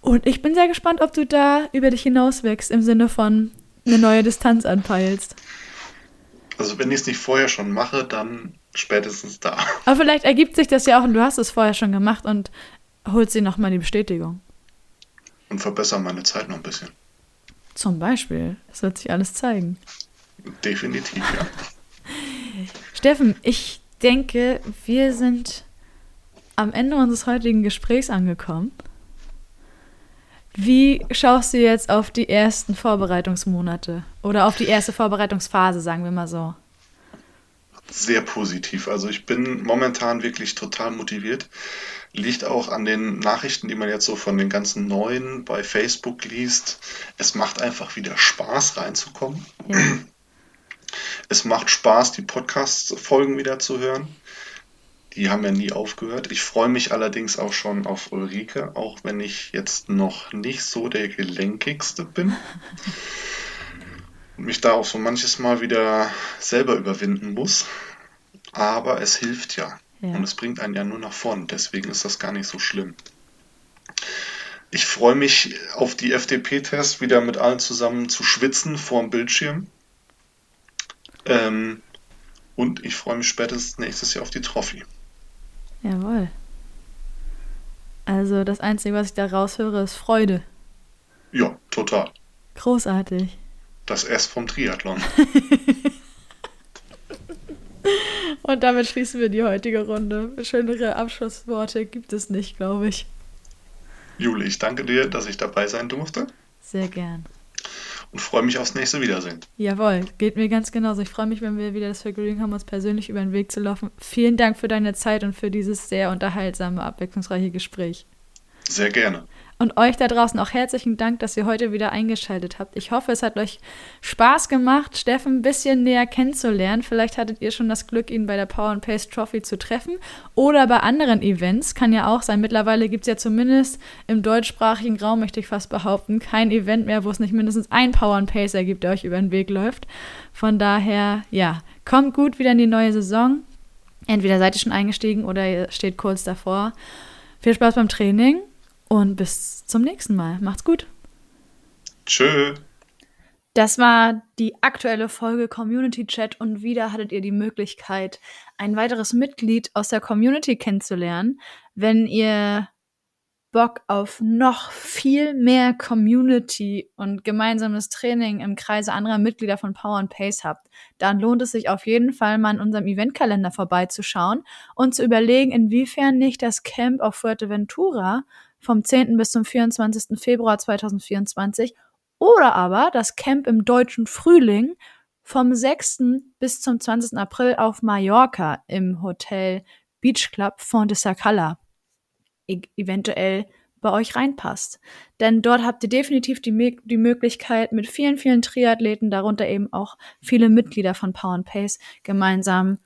Und ich bin sehr gespannt, ob du da über dich hinauswächst, im Sinne von eine neue Distanz anpeilst. Also wenn ich es nicht vorher schon mache, dann spätestens da. Aber vielleicht ergibt sich das ja auch und du hast es vorher schon gemacht und holst dir nochmal die Bestätigung. Und verbessere meine Zeit noch ein bisschen. Zum Beispiel. Das wird sich alles zeigen. Definitiv, ja. Steffen, ich denke, wir sind am Ende unseres heutigen Gesprächs angekommen. Wie schaust du jetzt auf die ersten Vorbereitungsmonate oder auf die erste Vorbereitungsphase, sagen wir mal so? Sehr positiv. Also ich bin momentan wirklich total motiviert. Liegt auch an den Nachrichten, die man jetzt so von den ganzen Neuen bei Facebook liest. Es macht einfach wieder Spaß reinzukommen. Ja. Es macht Spaß, die Podcast-Folgen wieder zu hören. Die haben ja nie aufgehört. Ich freue mich allerdings auch schon auf Ulrike, auch wenn ich jetzt noch nicht so der gelenkigste bin. Und mich da auch so manches Mal wieder selber überwinden muss. Aber es hilft ja. ja. Und es bringt einen ja nur nach vorne. Deswegen ist das gar nicht so schlimm. Ich freue mich auf die FDP-Tests wieder mit allen zusammen zu schwitzen vor dem Bildschirm. Ähm, und ich freue mich spätestens nächstes Jahr auf die Trophy. Jawohl. Also das Einzige, was ich da raushöre, ist Freude. Ja, total. Großartig. Das S vom Triathlon. Und damit schließen wir die heutige Runde. Schönere Abschlussworte gibt es nicht, glaube ich. Jule, ich danke dir, dass ich dabei sein durfte. Sehr gern. Und freue mich aufs nächste Wiedersehen. Jawohl, geht mir ganz genauso. Ich freue mich, wenn wir wieder das Vergnügen haben, uns persönlich über den Weg zu laufen. Vielen Dank für deine Zeit und für dieses sehr unterhaltsame, abwechslungsreiche Gespräch. Sehr gerne. Und euch da draußen auch herzlichen Dank, dass ihr heute wieder eingeschaltet habt. Ich hoffe, es hat euch Spaß gemacht, Steffen ein bisschen näher kennenzulernen. Vielleicht hattet ihr schon das Glück, ihn bei der Power and Pace Trophy zu treffen oder bei anderen Events. Kann ja auch sein. Mittlerweile gibt es ja zumindest im deutschsprachigen Raum, möchte ich fast behaupten, kein Event mehr, wo es nicht mindestens ein Power and Pacer gibt, der euch über den Weg läuft. Von daher, ja, kommt gut wieder in die neue Saison. Entweder seid ihr schon eingestiegen oder ihr steht kurz davor. Viel Spaß beim Training und bis zum nächsten Mal. Macht's gut. Tschö. Das war die aktuelle Folge Community Chat und wieder hattet ihr die Möglichkeit, ein weiteres Mitglied aus der Community kennenzulernen. Wenn ihr Bock auf noch viel mehr Community und gemeinsames Training im Kreise anderer Mitglieder von Power and Pace habt, dann lohnt es sich auf jeden Fall mal in unserem Eventkalender vorbeizuschauen und zu überlegen, inwiefern nicht das Camp auf Fuerteventura vom 10. bis zum 24. Februar 2024 oder aber das Camp im deutschen Frühling vom 6. bis zum 20. April auf Mallorca im Hotel Beach Club Font de Sacala e eventuell bei euch reinpasst. Denn dort habt ihr definitiv die, die Möglichkeit, mit vielen, vielen Triathleten, darunter eben auch viele Mitglieder von Power and Pace, gemeinsam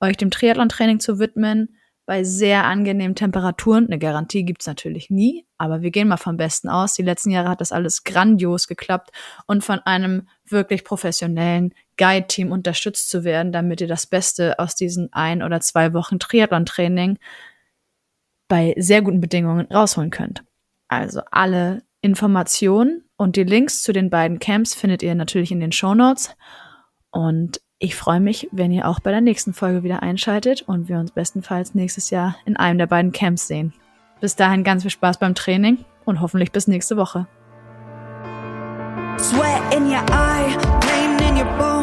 euch dem Triathlon-Training zu widmen, bei sehr angenehmen Temperaturen. Eine Garantie gibt's natürlich nie, aber wir gehen mal vom Besten aus. Die letzten Jahre hat das alles grandios geklappt und von einem wirklich professionellen Guide-Team unterstützt zu werden, damit ihr das Beste aus diesen ein oder zwei Wochen Triathlon-Training bei sehr guten Bedingungen rausholen könnt. Also alle Informationen und die Links zu den beiden Camps findet ihr natürlich in den Show Notes. Und ich freue mich, wenn ihr auch bei der nächsten Folge wieder einschaltet und wir uns bestenfalls nächstes Jahr in einem der beiden Camps sehen. Bis dahin ganz viel Spaß beim Training und hoffentlich bis nächste Woche. Sweat in your eye, pain in your bones,